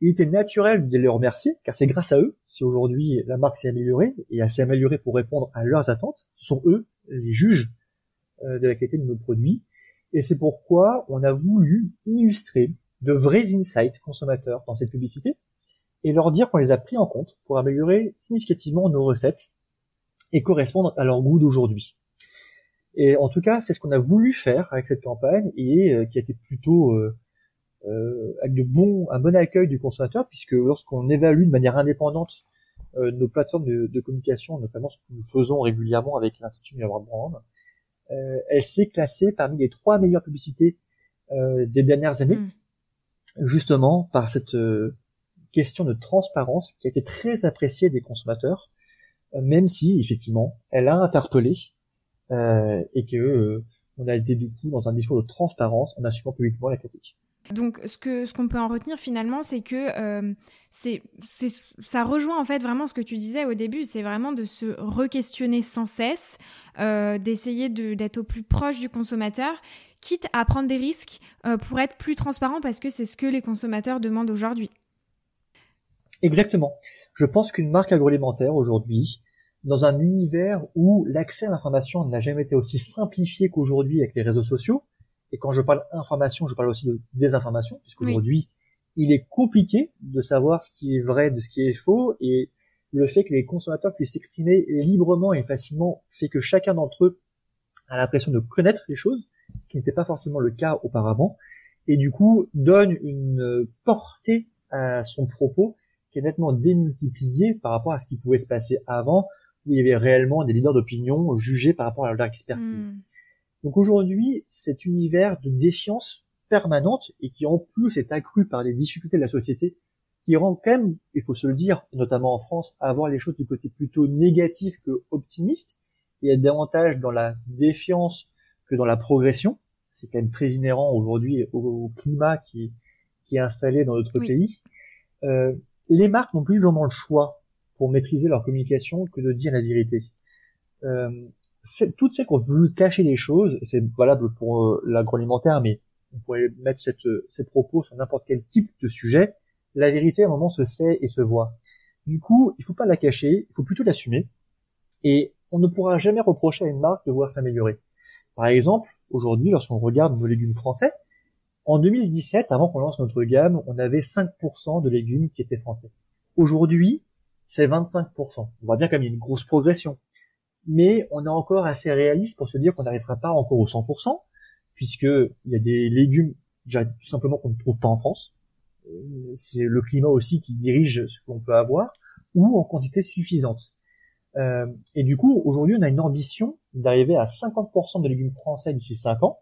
il était naturel de les remercier, car c'est grâce à eux si aujourd'hui la marque s'est améliorée et s'est améliorée pour répondre à leurs attentes. Ce sont eux les juges euh, de la qualité de nos produits. Et c'est pourquoi on a voulu illustrer de vrais insights consommateurs dans cette publicité et leur dire qu'on les a pris en compte pour améliorer significativement nos recettes et correspondre à leur goût d'aujourd'hui. Et en tout cas, c'est ce qu'on a voulu faire avec cette campagne et euh, qui a été plutôt euh, euh, avec de bons, un bon accueil du consommateur, puisque lorsqu'on évalue de manière indépendante nos plateformes de, communication, notamment ce que nous faisons régulièrement avec l'Institut Miroir Brand, elle s'est classée parmi les trois meilleures publicités des dernières années, mm. justement par cette question de transparence qui a été très appréciée des consommateurs, même si effectivement elle a interpellé et que on a été du coup dans un discours de transparence en assumant publiquement la critique. Donc, ce que ce qu'on peut en retenir finalement, c'est que euh, c'est ça rejoint en fait vraiment ce que tu disais au début, c'est vraiment de se re-questionner sans cesse, euh, d'essayer d'être au plus proche du consommateur, quitte à prendre des risques euh, pour être plus transparent parce que c'est ce que les consommateurs demandent aujourd'hui. Exactement. Je pense qu'une marque agroalimentaire aujourd'hui, dans un univers où l'accès à l'information n'a jamais été aussi simplifié qu'aujourd'hui avec les réseaux sociaux. Et quand je parle information, je parle aussi de désinformation, puisqu'aujourd'hui, il est compliqué de savoir ce qui est vrai de ce qui est faux, et le fait que les consommateurs puissent s'exprimer librement et facilement fait que chacun d'entre eux a l'impression de connaître les choses, ce qui n'était pas forcément le cas auparavant, et du coup donne une portée à son propos qui est nettement démultipliée par rapport à ce qui pouvait se passer avant, où il y avait réellement des leaders d'opinion jugés par rapport à leur expertise. Hmm. Donc aujourd'hui, cet univers de défiance permanente et qui en plus est accru par les difficultés de la société, qui rend quand même, il faut se le dire, notamment en France, à voir les choses du côté plutôt négatif que optimiste, et être davantage dans la défiance que dans la progression. C'est quand même très inhérent aujourd'hui au, climat qui, qui est installé dans notre pays. Euh, les marques n'ont plus vraiment le choix pour maîtriser leur communication que de dire la vérité. Euh, toutes celles qui ont voulu cacher les choses, c'est valable pour euh, l'agroalimentaire, mais on pourrait mettre cette, ces propos sur n'importe quel type de sujet, la vérité à un moment se sait et se voit. Du coup, il faut pas la cacher, il faut plutôt l'assumer, et on ne pourra jamais reprocher à une marque de vouloir s'améliorer. Par exemple, aujourd'hui, lorsqu'on regarde nos légumes français, en 2017, avant qu'on lance notre gamme, on avait 5% de légumes qui étaient français. Aujourd'hui, c'est 25%. On voit bien comme il y a une grosse progression. Mais on est encore assez réaliste pour se dire qu'on n'arrivera pas encore au 100%, puisque il y a des légumes déjà tout simplement qu'on ne trouve pas en France. Euh, c'est le climat aussi qui dirige ce qu'on peut avoir, ou en quantité suffisante. Euh, et du coup, aujourd'hui, on a une ambition d'arriver à 50% de légumes français d'ici 5 ans.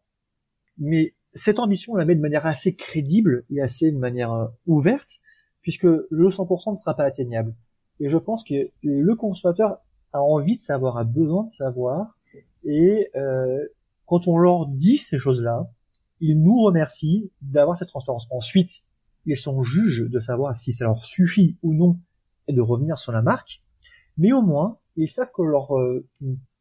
Mais cette ambition, on la met de manière assez crédible et assez de manière euh, ouverte, puisque le 100% ne sera pas atteignable. Et je pense que le consommateur a envie de savoir, a besoin de savoir. Et euh, quand on leur dit ces choses-là, ils nous remercient d'avoir cette transparence. Ensuite, ils sont juges de savoir si ça leur suffit ou non de revenir sur la marque. Mais au moins, ils savent que leur, euh,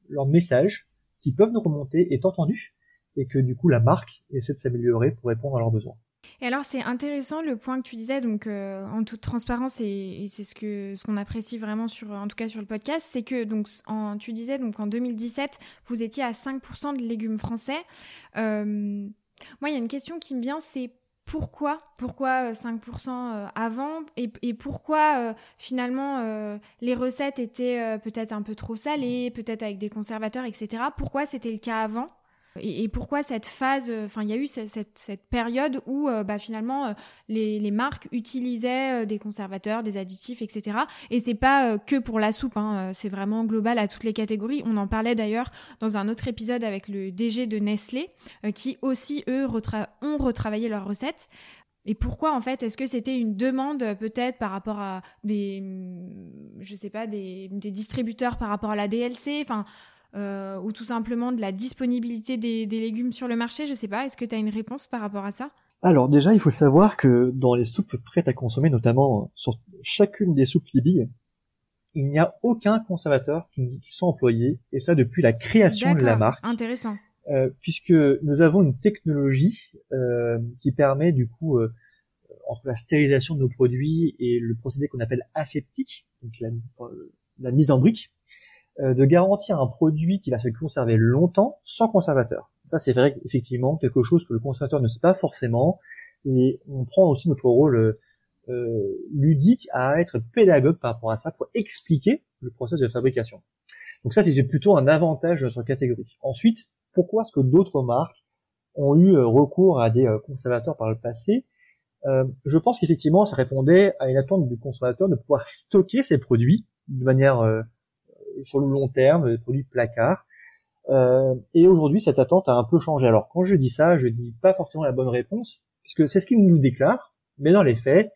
leur message, ce qu'ils peuvent nous remonter, est entendu et que du coup la marque essaie de s'améliorer pour répondre à leurs besoins. Et alors c'est intéressant le point que tu disais donc euh, en toute transparence et, c'est ce que ce qu'on apprécie vraiment sur en tout cas sur le podcast c'est que donc tu disais donc en 2017 vous étiez à 5% de légumes français. Euh, moi il y a une question qui me vient c'est pourquoi Pourquoi 5% euh, avant et pourquoi finalement les recettes étaient peut-être un peu trop salées, peut-être avec des conservateurs, etc. Pourquoi c'était le cas avant? Et, pourquoi cette phase, euh, enfin il y a eu cette, période où euh, bah, finalement euh, les, marques utilisaient des conservateurs, des additifs, etc. Et c'est pas que pour la soupe, hein, c'est vraiment global à toutes les catégories. On en parlait d'ailleurs dans un autre épisode avec le DG de Nestlé, qui aussi eux ont retravaillé leurs recettes. Et pourquoi en fait Est-ce que c'était une demande peut-être par rapport à des, je sais pas, des, des distributeurs par rapport à la DLC Enfin, euh, ou tout simplement de la disponibilité des, légumes sur le marché Je sais pas, est-ce que tu as une réponse par rapport à ça? Alors déjà, il faut savoir que dans les soupes prêtes à consommer, notamment sur chacune des soupes Libye, il n'y a aucun conservateur qui, qui sont employés, et ça depuis la création de la marque. Intéressant. Euh, puisque nous avons une technologie euh, qui permet du coup entre la stérilisation de nos produits et le procédé qu'on appelle aseptique, donc la, la mise en brique, euh, de garantir un produit qui va se conserver longtemps sans conservateur. Ça, c'est vrai effectivement quelque chose que le consommateur ne sait pas forcément, et on prend aussi notre rôle euh, ludique à être pédagogue par rapport à ça pour expliquer le processus de fabrication. Donc ça, c'est plutôt un avantage de notre catégorie. Ensuite, pourquoi est-ce que d'autres marques ont eu euh, recours à des conservateurs par le passé? Je pense qu'effectivement, ça répondait à une attente du consommateur de pouvoir stocker ses produits de manière sur le long terme, des produits placards. Euh, et aujourd'hui, cette attente a un peu changé. Alors, quand je dis ça, je dis pas forcément la bonne réponse, puisque c'est ce qu'il nous déclare, mais dans les faits,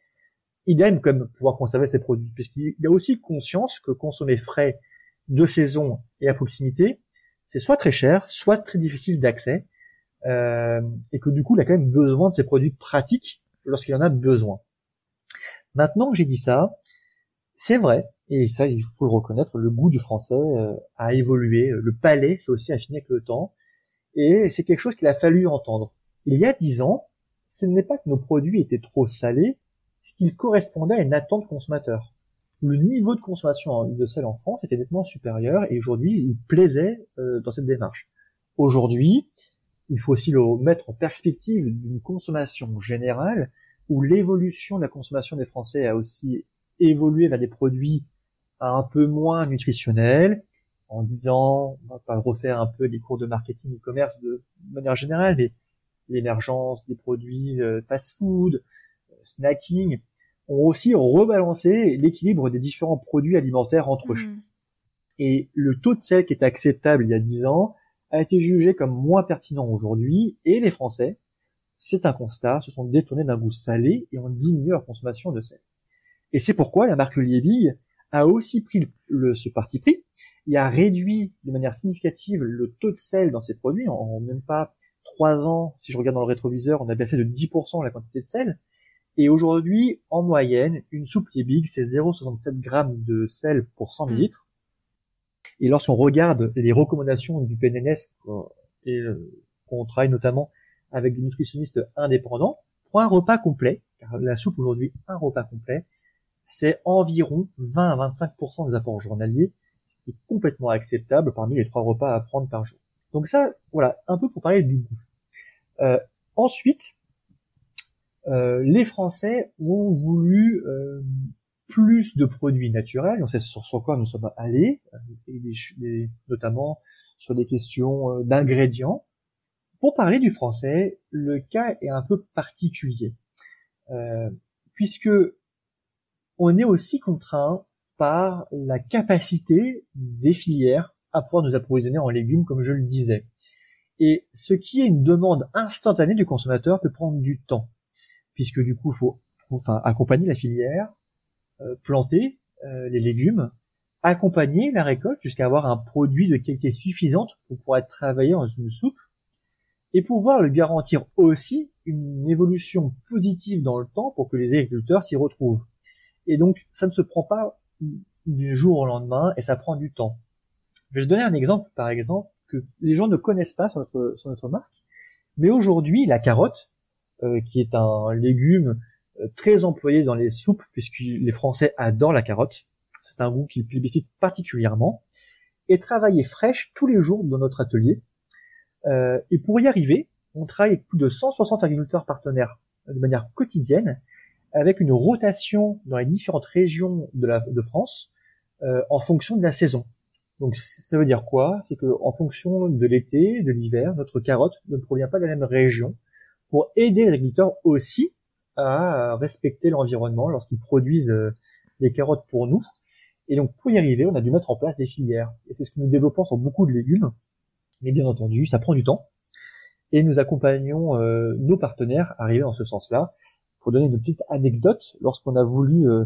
il aime quand même pouvoir conserver ses produits, puisqu'il a aussi conscience que consommer frais de saison et à proximité, c'est soit très cher, soit très difficile d'accès, euh, et que du coup, il a quand même besoin de ces produits pratiques lorsqu'il en a besoin. Maintenant que j'ai dit ça, c'est vrai, et ça, il faut le reconnaître, le goût du français euh, a évolué, le palais s'est aussi affiné avec le temps, et c'est quelque chose qu'il a fallu entendre. Il y a dix ans, ce n'est pas que nos produits étaient trop salés, c'est qu'ils correspondaient à une attente consommateur. Le niveau de consommation de sel en France était nettement supérieur, et aujourd'hui, il plaisait euh, dans cette démarche. Aujourd'hui, il faut aussi le mettre en perspective d'une consommation générale, où l'évolution de la consommation des Français a aussi évolué vers des produits un peu moins nutritionnels, en disant, on va pas refaire un peu les cours de marketing e-commerce de manière générale, mais l'émergence des produits euh, fast-food, euh, snacking, ont aussi rebalancé l'équilibre des différents produits alimentaires entre eux. Mm. Et le taux de sel qui était acceptable il y a 10 ans a été jugé comme moins pertinent aujourd'hui, et les Français, c'est un constat, se sont détournés d'un goût salé et ont diminué leur consommation de sel. Et c'est pourquoi la marque Liebig a aussi pris le, ce parti pris et a réduit de manière significative le taux de sel dans ses produits en, même pas trois ans. Si je regarde dans le rétroviseur, on a baissé de 10% la quantité de sel. Et aujourd'hui, en moyenne, une soupe Liebig, c'est 0,67 grammes de sel pour 100 ml. Et lorsqu'on regarde les recommandations du PNNS, et euh, qu'on travaille notamment avec des nutritionnistes indépendants, pour un repas complet, car la soupe aujourd'hui, un repas complet, c'est environ 20 à 25% des apports journaliers, ce qui est complètement acceptable parmi les trois repas à prendre par jour. Donc ça, voilà, un peu pour parler du goût. Euh, ensuite, euh, les Français ont voulu euh, plus de produits naturels. On sait sur, quoi nous sommes allés, et notamment sur des questions d'ingrédients. Pour parler du français, le cas est un peu particulier, puisque on est aussi contraint par la capacité des filières à pouvoir nous approvisionner en légumes, comme je le disais. Et ce qui est une demande instantanée du consommateur peut prendre du temps, puisque du coup, il faut accompagner la filière, euh, planter euh, les légumes, accompagner la récolte jusqu'à avoir un produit de qualité suffisante pour pouvoir être travaillé dans une soupe, et pouvoir le garantir aussi une évolution positive dans le temps pour que les agriculteurs s'y retrouvent. Et donc, ça ne se prend pas du jour au lendemain et ça prend du temps. Je vais te donner un exemple, par exemple, que les gens ne connaissent pas sur notre, sur notre marque. Mais aujourd'hui, la carotte, euh, qui est un légume euh, très employé dans les soupes, puisque les Français adorent la carotte, c'est un goût qu'ils plébiscitent particulièrement, est travaillée fraîche tous les jours dans notre atelier. Euh, et pour y arriver, on travaille avec plus de 160 agriculteurs partenaires de manière quotidienne avec une rotation dans les différentes régions de, la, de France euh, en fonction de la saison. Donc ça veut dire quoi? C'est que en fonction de l'été, de l'hiver, notre carotte ne provient pas de la même région pour aider les agriculteurs aussi à respecter l'environnement lorsqu'ils produisent euh, des carottes pour nous. Et donc pour y arriver, on a dû mettre en place des filières. Et c'est ce que nous développons sur beaucoup de légumes. Mais bien entendu, ça prend du temps. Et nous accompagnons euh, nos partenaires à arriver dans ce sens-là. Pour donner une petite anecdote, lorsqu'on a voulu euh,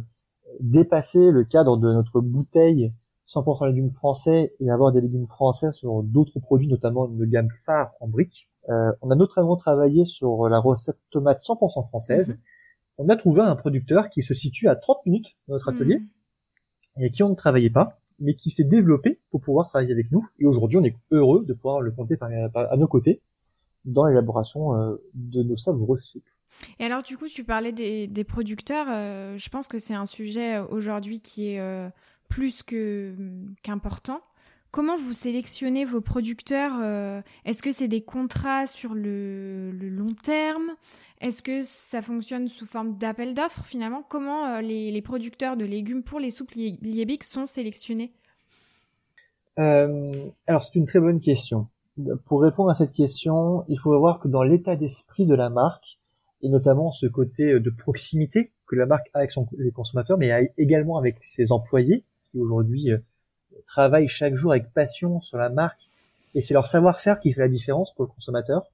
dépasser le cadre de notre bouteille 100% légumes français et avoir des légumes français sur d'autres produits, notamment une gamme phare en briques, euh, on a notamment travaillé sur la recette tomate 100% française. Mhm. On a trouvé un producteur qui se situe à 30 minutes de notre atelier mhm. et qui on ne travaillait pas, mais qui s'est développé pour pouvoir travailler avec nous. Et aujourd'hui, on est heureux de pouvoir le compter à nos côtés dans l'élaboration euh, de nos savoureuses soupes. Et alors, du coup, tu parlais des, producteurs. Euh, je pense que c'est un sujet euh, aujourd'hui qui est euh, plus que qu'important. Comment vous sélectionnez vos producteurs Est-ce que c'est des contrats sur le, long terme? Est-ce que ça fonctionne sous forme d'appel d'offres finalement? Comment les, producteurs de légumes pour les soupes liébiques sont sélectionnés? Alors c'est une très bonne question. Pour répondre à cette question, il faut voir que dans l'état d'esprit de la marque, et notamment ce côté euh, de proximité que la marque a avec son, les consommateurs, mais également avec ses employés. qui aujourd'hui travaillent chaque jour avec passion sur la marque, et c'est leur savoir-faire qui fait la différence pour le consommateur,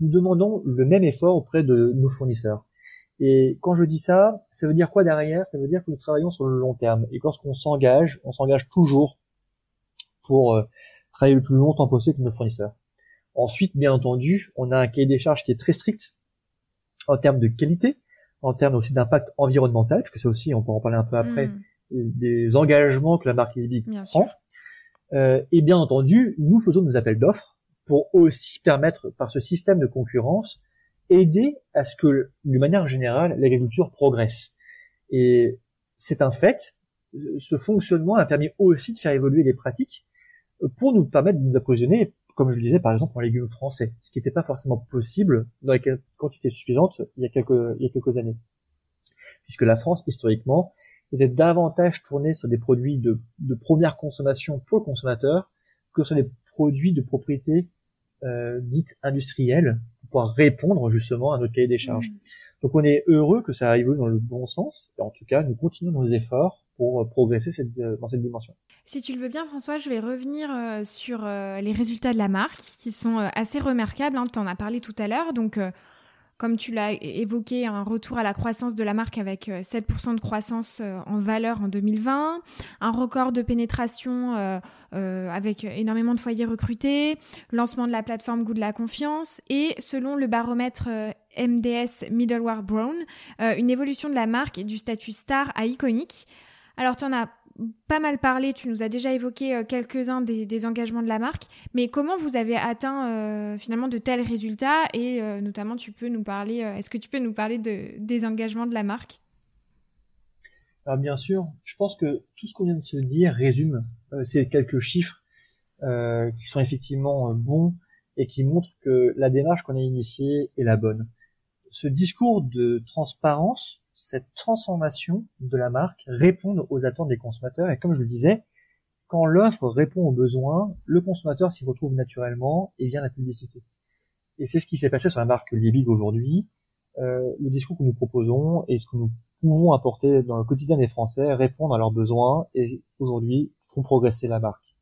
nous demandons le même effort auprès de nos fournisseurs. Et quand je dis ça, ça veut dire quoi derrière? Ça veut dire que nous travaillons sur le long terme. Et lorsqu'on s'engage, on s'engage toujours pour euh, travailler le plus longtemps possible avec nos fournisseurs. Ensuite, bien entendu, on a un cahier des charges qui est très strict en termes de qualité, en termes aussi d'impact environnemental, parce que c'est aussi, on peut en parler un peu après, hmm. des engagements que la marque Libig prend. Euh, et bien entendu, nous faisons des appels d'offres pour aussi permettre, par ce système de concurrence, aider à ce que, de manière générale, l'agriculture progresse. Et c'est un fait. Ce fonctionnement a permis aussi de faire évoluer les pratiques pour nous permettre de nous approvisionner, comme je le disais, par exemple, en légumes français, ce qui n'était pas forcément possible dans les quantités suffisantes il y a quelques, il y a quelques années. Puisque la France, historiquement, était davantage tournée sur des produits de, de première consommation pour le consommateur que sur des produits de propriété euh, dite industrielle pour répondre justement à notre cahier des charges. Mm. Donc on est heureux que ça arrive dans le bon sens. Et en tout cas, nous continuons nos efforts pour euh, progresser cette, euh, dans cette dimension. Si tu le veux bien, François, je vais revenir euh, sur les résultats de la marque qui sont assez remarquables. Hein, tu en as parlé tout à l'heure. Donc, comme tu l'as évoqué, un retour à la croissance de la marque avec 7% de croissance en valeur en 2020, un record de pénétration avec énormément de foyers recrutés, lancement de la plateforme Goût de la confiance et selon le baromètre MDS Middleware Brown, une évolution de la marque et du statut star à iconique. Alors, tu en as pas mal parlé, tu nous as déjà évoqué euh, quelques-uns des, engagements de la marque, mais comment vous avez atteint euh, finalement de tels résultats et euh, notamment tu peux nous parler, est-ce que tu peux nous parler de, des engagements de la marque? Alors bien sûr, je pense que tout ce qu'on vient de se dire résume ces quelques chiffres qui sont effectivement bons et qui montrent que la démarche qu'on a initiée est la bonne. Ce discours de transparence cette transformation de la marque répond aux attentes des consommateurs. Et comme je le disais, quand l'offre répond aux besoins, le consommateur s'y retrouve naturellement et vient la publicité. Et c'est ce qui s'est passé sur la marque Liebig aujourd'hui. Euh, le discours que nous proposons et ce que nous pouvons apporter dans le quotidien des Français répondent à leurs besoins et aujourd'hui font progresser la marque.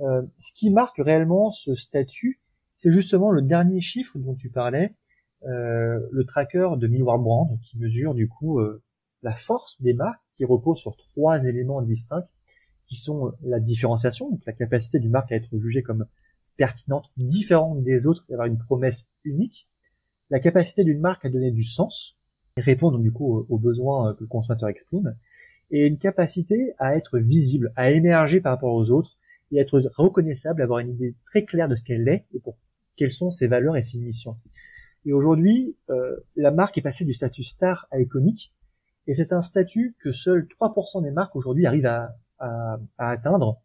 Euh, ce qui marque réellement ce statut, c'est justement le dernier chiffre dont tu parlais, le tracker de Millward Brand qui mesure du coup euh, la force des marques qui repose sur trois éléments distincts qui sont euh, la différenciation, donc la capacité d'une marque à être jugée comme pertinente, différente des autres et avoir une promesse unique, la capacité d'une marque à donner du sens et répondre du coup aux besoins que le consommateur exprime, et une capacité à être visible, à émerger par rapport aux autres et à être reconnaissable, avoir une idée très claire de ce qu'elle est et pour quelles sont ses valeurs et ses missions. Et aujourd'hui, euh, la marque est passée du statut star à iconique, et c'est un statut que seuls 3% des marques aujourd'hui arrivent à, à, à, atteindre.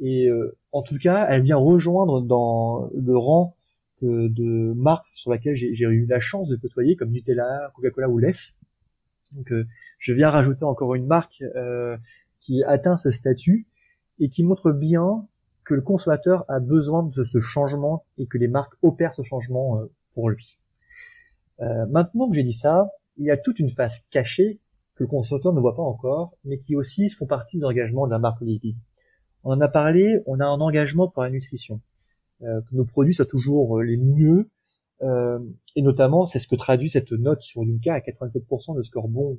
Et euh, en tout cas, elle vient rejoindre dans le rang que de marques sur laquelle j'ai eu la chance de côtoyer, comme Nutella, Coca-Cola ou Lef. Donc, euh, je viens rajouter encore une marque qui atteint ce statut et qui montre bien que le consommateur a besoin de ce changement et que les marques opèrent ce changement pour lui. Euh, maintenant que j'ai dit ça, il y a toute une phase cachée que le consommateur ne voit pas encore, mais qui aussi font partie de l'engagement de la marque Olivier. On en a parlé, on a un engagement pour la nutrition, euh, que nos produits soient toujours euh, les mieux, et notamment c'est ce que traduit cette note sur Yuka à 87% de score bon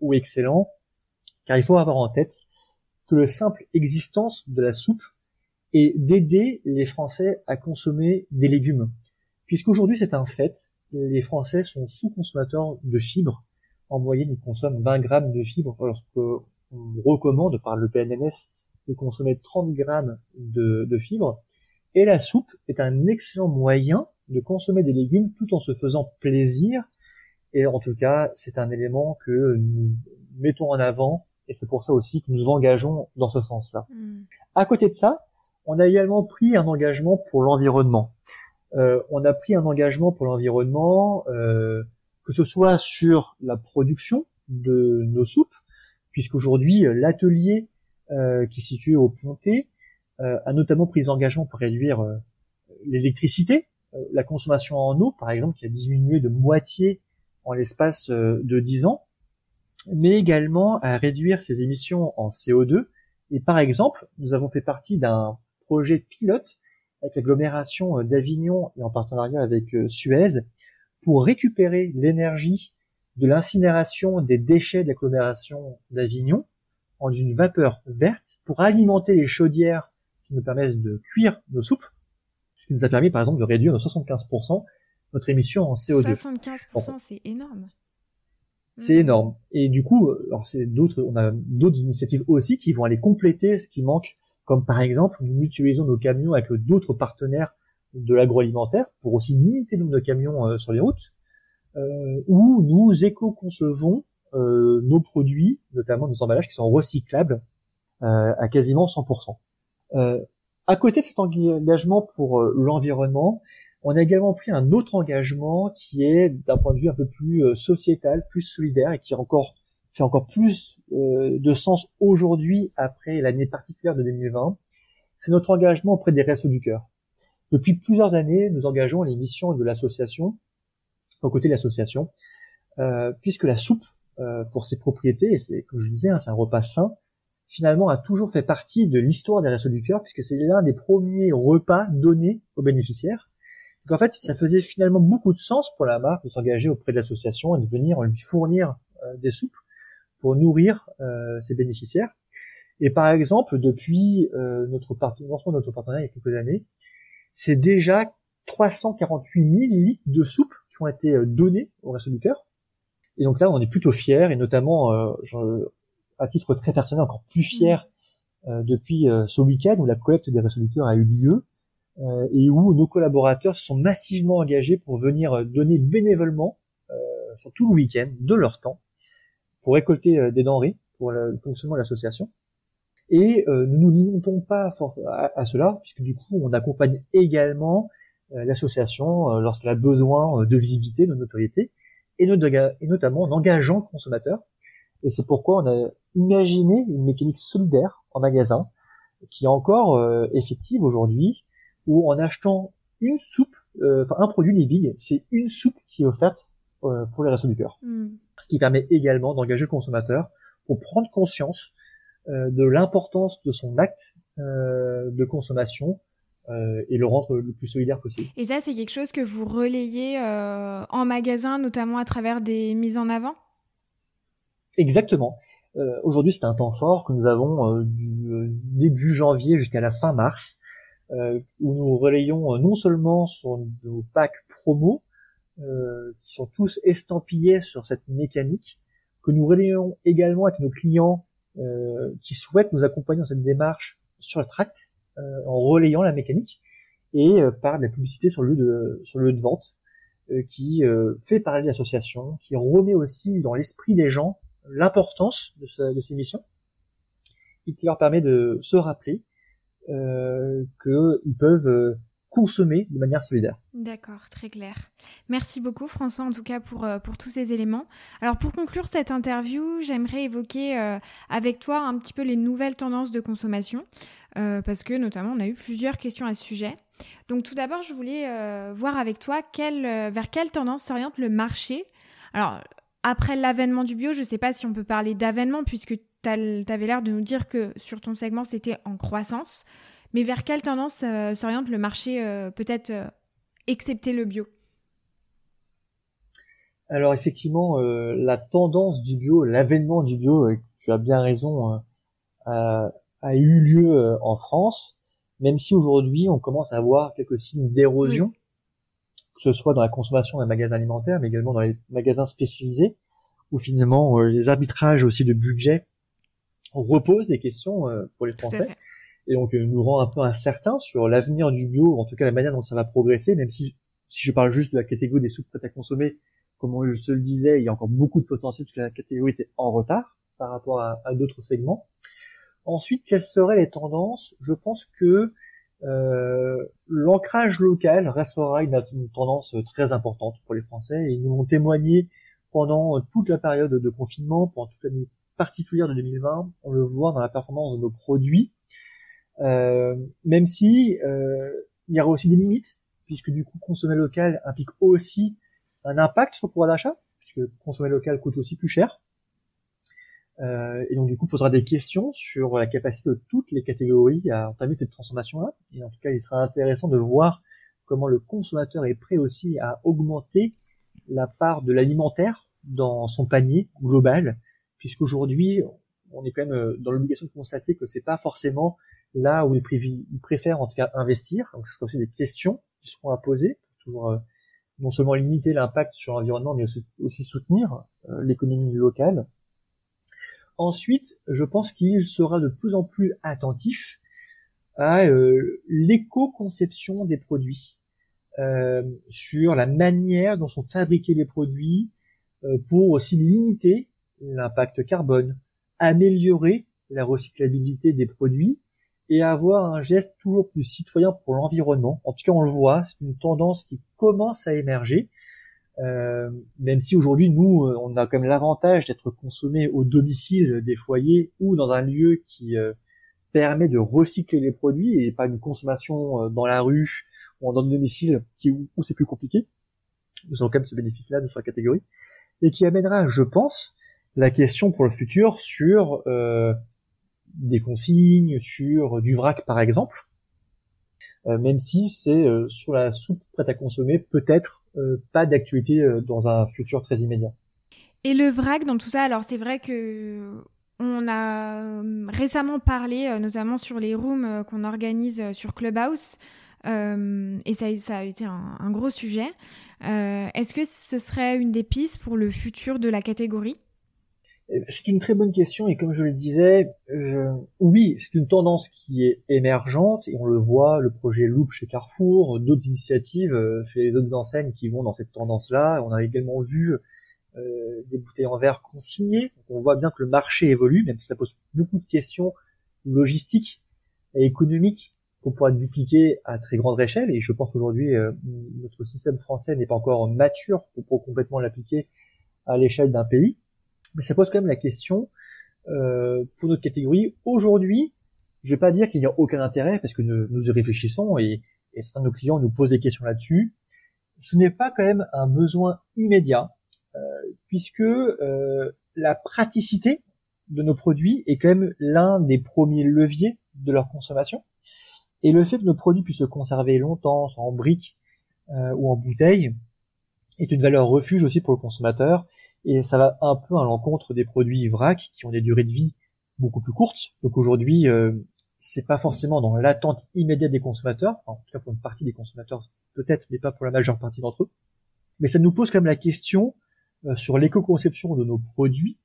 ou excellent, car il faut avoir en tête que le simple existence de la soupe est d'aider les Français à consommer des légumes, puisqu'aujourd'hui c'est un fait, les Français sont sous-consommateurs de fibres. En moyenne, ils consomment 20 grammes de fibres, lorsqu'on recommande par le PNNS de consommer 30 grammes de, de fibres. Et la soupe est un excellent moyen de consommer des légumes tout en se faisant plaisir. Et en tout cas, c'est un élément que nous mettons en avant et c'est pour ça aussi que nous engageons dans ce sens-là. Hmm. À côté de ça, on a également pris un engagement pour l'environnement. Euh, on a pris un engagement pour l'environnement, euh, que ce soit sur la production de nos soupes, puisqu'aujourd'hui l'atelier euh, qui est situé au Pontet a notamment pris des engagements pour réduire l'électricité, la consommation en eau par exemple qui a diminué de moitié en l'espace de 10 ans. mais également à réduire ses émissions en CO2. Et par exemple, nous avons fait partie d'un projet pilote avec l'agglomération d'Avignon et en partenariat avec Suez pour récupérer l'énergie de l'incinération des déchets de l'agglomération d'Avignon en une vapeur verte pour alimenter les chaudières qui nous permettent de cuire nos soupes, ce qui nous a permis par exemple de réduire de 75% notre émission en CO2. 75%, c'est énorme. C'est énorme. Et du coup, alors c'est d'autres, on a d'autres initiatives aussi qui vont aller compléter ce qui manque, comme par exemple, nous utilisons nos camions avec d'autres partenaires de l'agroalimentaire pour aussi limiter le nombre de camions euh, sur les routes, euh, où nous éco-concevons euh, nos produits, notamment nos emballages qui sont recyclables à quasiment 100%. Euh, à côté de cet engagement pour l'environnement, on a également pris un autre engagement qui est d'un point de vue un peu plus sociétal, plus solidaire et qui encore fait encore plus de sens aujourd'hui après l'année particulière de 2020. C'est notre engagement auprès des Restos du Cœur. Depuis plusieurs années, nous engageons les missions de l'association, aux côtés de l'association, euh, puisque la soupe, euh, pour ses propriétés, et c'est comme je disais, hein, c'est un repas sain, finalement a toujours fait partie de l'histoire des Restos du Cœur, puisque c'est l'un des premiers repas donnés aux bénéficiaires. Donc en fait, ça faisait finalement beaucoup de sens pour la marque de s'engager auprès de l'association et de venir lui fournir euh, des soupes pour nourrir euh, ses bénéficiaires. Et par exemple, depuis euh, notre lancement de notre partenariat il y a quelques années, c'est déjà 348 000 litres de soupe qui ont été euh, donnés au Resto du Cœur. Et donc là, on est plutôt fiers, et notamment, euh, à titre très personnel, encore plus fier euh, depuis ce week-end où la collecte des Restos du Cœur a eu lieu, et où nos collaborateurs se sont massivement engagés pour venir donner bénévolement, sur tout le week-end, de leur temps, pour récolter des denrées pour le fonctionnement de l'association. Et euh, nous nous limitons pas à, cela, puisque du coup, on accompagne également euh, l'association euh, lorsqu'elle a besoin de visibilité, de notoriété, et, notamment en engageant le consommateur. Et c'est pourquoi on a imaginé une mécanique solidaire en magasin, qui est encore effective aujourd'hui, où en achetant une soupe, enfin un produit Libig, c'est une soupe qui est offerte pour les restos du cœur. Hmm. Ce qui permet également d'engager le consommateur pour prendre conscience euh, de l'importance de son acte euh, de consommation euh, et le rendre le plus solidaire possible. Et ça, c'est quelque chose que vous relayez en magasin, notamment à travers des mises en avant? Exactement. Aujourd'hui, c'est un temps fort que nous avons du début janvier jusqu'à la fin mars, où nous relayons non seulement sur nos packs promo, qui sont tous estampillés sur cette mécanique, que nous relayons également avec nos clients euh, qui souhaitent nous accompagner dans cette démarche sur le tract, euh, en relayant la mécanique, et euh, par de la publicité sur le lieu de, sur le lieu de vente, qui fait parler l'association, qui remet aussi dans l'esprit des gens l'importance de, de, ces missions, et qui leur permet de se rappeler euh, qu'ils peuvent consommer de manière solidaire. D'accord, très clair. Merci beaucoup François en tout cas pour, euh, pour tous ces éléments. Alors pour conclure cette interview, j'aimerais évoquer euh, avec toi un petit peu les nouvelles tendances de consommation euh, parce que notamment on a eu plusieurs questions à ce sujet. Donc tout d'abord je voulais voir avec toi vers quelle tendance s'oriente le marché. Alors après l'avènement du bio, je ne sais pas si on peut parler d'avènement puisque tu avais l'air de nous dire que sur ton segment c'était en croissance. Mais vers quelle tendance euh, s'oriente le marché, euh, peut-être euh, excepté le bio? Alors effectivement, la tendance du bio, l'avènement du bio, tu as bien raison, a, eu lieu en France, même si aujourd'hui on commence à voir quelques signes d'érosion, que ce soit dans la consommation des magasins alimentaires, mais également dans les magasins spécialisés, où finalement les arbitrages aussi de budget reposent des questions pour les Français et donc euh, nous rend un peu incertain sur l'avenir du bio, en tout cas la manière dont ça va progresser, même si si je parle juste de la catégorie des soupes prêtes à consommer, comme on se le disait, il y a encore beaucoup de potentiel parce que la catégorie était en retard par rapport à, d'autres segments. Ensuite, quelles seraient les tendances? Je pense que euh, l'ancrage local restera une, tendance très importante pour les Français. Et ils nous ont témoigné pendant toute la période de confinement, pendant toute l'année particulière de 2020, on le voit dans la performance de nos produits, même si euh, il y aura aussi des limites, puisque du coup consommer local implique aussi un impact sur le pouvoir d'achat, puisque consommer local coûte aussi plus cher. Euh, et donc du coup posera des questions sur la capacité de toutes les catégories à entamer cette transformation-là. Et en tout cas, il sera intéressant de voir comment le consommateur est prêt aussi à augmenter la part de l'alimentaire dans son panier global, puisqu'aujourd'hui, on est quand même euh, dans l'obligation de constater que c'est pas forcément là où il, préfère en tout cas investir. Donc ce sera aussi des questions qui seront à poser pour toujours euh, non seulement limiter l'impact sur l'environnement, mais aussi, soutenir l'économie locale. Ensuite, je pense qu'il sera de plus en plus attentif à euh, l'éco-conception des produits, euh, sur la manière dont sont fabriqués les produits, euh, pour aussi limiter l'impact carbone, améliorer la recyclabilité des produits et avoir un geste toujours plus citoyen pour l'environnement. En tout cas, on le voit, c'est une tendance qui commence à émerger euh, même si aujourd'hui nous euh, on a quand même l'avantage d'être consommé au domicile des foyers ou dans un lieu qui euh, permet de recycler les produits et pas une consommation dans la rue ou dans le domicile qui, où, c'est plus compliqué. Nous avons quand même ce bénéfice-là de sa catégorie et qui amènera, je pense, la question pour le futur sur des consignes, sur du vrac par exemple, même si c'est sur la soupe prête à consommer peut-être euh, pas d'actualité euh, dans un futur très immédiat. Et le vrac dans tout ça, alors c'est vrai que on a euh, récemment parlé, notamment sur les rooms qu'on organise sur Clubhouse, et ça, ça, a été un, gros sujet. Est-ce que ce serait une des pistes pour le futur de la catégorie? C'est une très bonne question et comme je le disais, oui, c'est une tendance qui est émergente et on le voit, le projet Loop chez Carrefour, d'autres initiatives euh, chez les autres enseignes qui vont dans cette tendance-là. On a également vu euh, des bouteilles en verre consignées. on voit bien que le marché évolue, même si ça pose beaucoup de questions logistiques et économiques pour pouvoir être dupliqué à très grande échelle. Et je pense aujourd'hui euh, notre système français n'est pas encore mature pour complètement l'appliquer à l'échelle d'un pays mais ça pose quand même la question euh, pour notre catégorie. Aujourd'hui, je vais pas dire qu'il n'y a aucun intérêt parce que nous, nous y réfléchissons et, et certains de nos clients nous posent des questions là-dessus. Ce n'est pas quand même un besoin immédiat euh, puisque euh, la praticité de nos produits est quand même l'un des premiers leviers de leur consommation. Et le fait que nos produits puissent se conserver longtemps, en briques euh, ou en bouteilles, est une valeur refuge aussi pour le consommateur et ça va un peu à l'encontre des produits vrac qui ont des durées de vie beaucoup plus courtes. Donc aujourd'hui, euh, c'est pas forcément dans l'attente immédiate des consommateurs, en tout cas pour une partie des consommateurs peut-être, mais pas pour la majeure partie d'entre eux. Mais ça nous pose quand même la question euh, sur l'éco-conception de nos produits.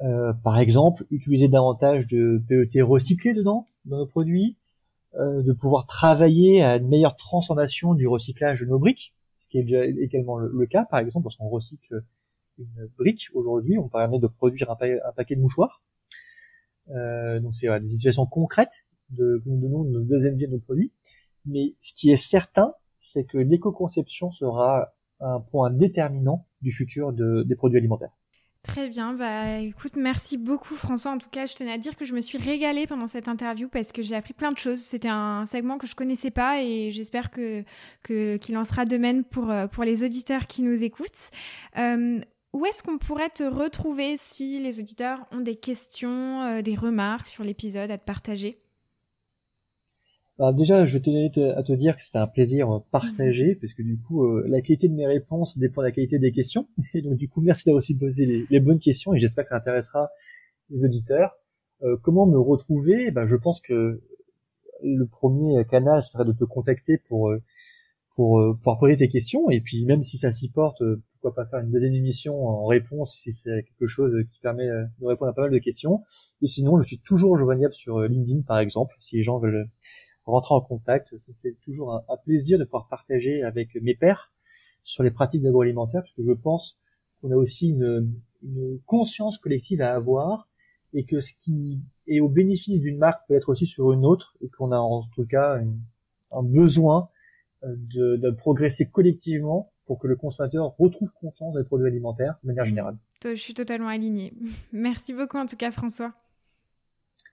Euh, par exemple, utiliser davantage de PET recyclé dedans, dans nos produits, euh, de pouvoir travailler à une meilleure transformation du recyclage de nos briques, ce qui est déjà également le cas, par exemple, lorsqu'on recycle une brique aujourd'hui, on permet de produire un, paquet de mouchoirs. Euh, donc c'est des situations concrètes de nous donnons nos deuxième vie de nos produits. Mais ce qui est certain, c'est que l'éco-conception sera un point déterminant du futur des produits alimentaires. Très bien, bah écoute, merci beaucoup François. En tout cas, je tenais à dire que je me suis régalée pendant cette interview parce que j'ai appris plein de choses. C'était un segment que je connaissais pas et j'espère que qu'il en sera de même pour pour les auditeurs qui nous écoutent. Euh, où est-ce qu'on pourrait te retrouver si les auditeurs ont des questions, euh, des remarques sur l'épisode à te partager? Bah, déjà, je tenais à te dire que c'était un plaisir euh, partagé, parce que du coup, euh, la qualité de mes réponses dépend de la qualité des questions. Et donc, du coup, merci d'avoir aussi posé les, bonnes questions, et j'espère que ça intéressera les auditeurs. comment me retrouver? Bah, Je pense que le premier canal serait de te contacter pour pour pouvoir poser tes questions, et puis même si ça s'y porte, pourquoi pas faire une deuxième émission en réponse si c'est quelque chose qui permet euh, de répondre à pas mal de questions. Et sinon, je suis toujours joignable sur euh, LinkedIn, par exemple, si les gens veulent rentrer en contact. Ça toujours un, plaisir de pouvoir partager avec mes pairs sur les pratiques d'agroalimentaire, parce que je pense qu'on a aussi une, une, conscience collective à avoir, et que ce qui est au bénéfice d'une marque peut être aussi sur une autre, et qu'on a en tout cas un besoin euh, de, de progresser collectivement pour que le consommateur retrouve confiance dans les produits alimentaires de manière générale. Je suis totalement alignée. Merci beaucoup en tout cas François.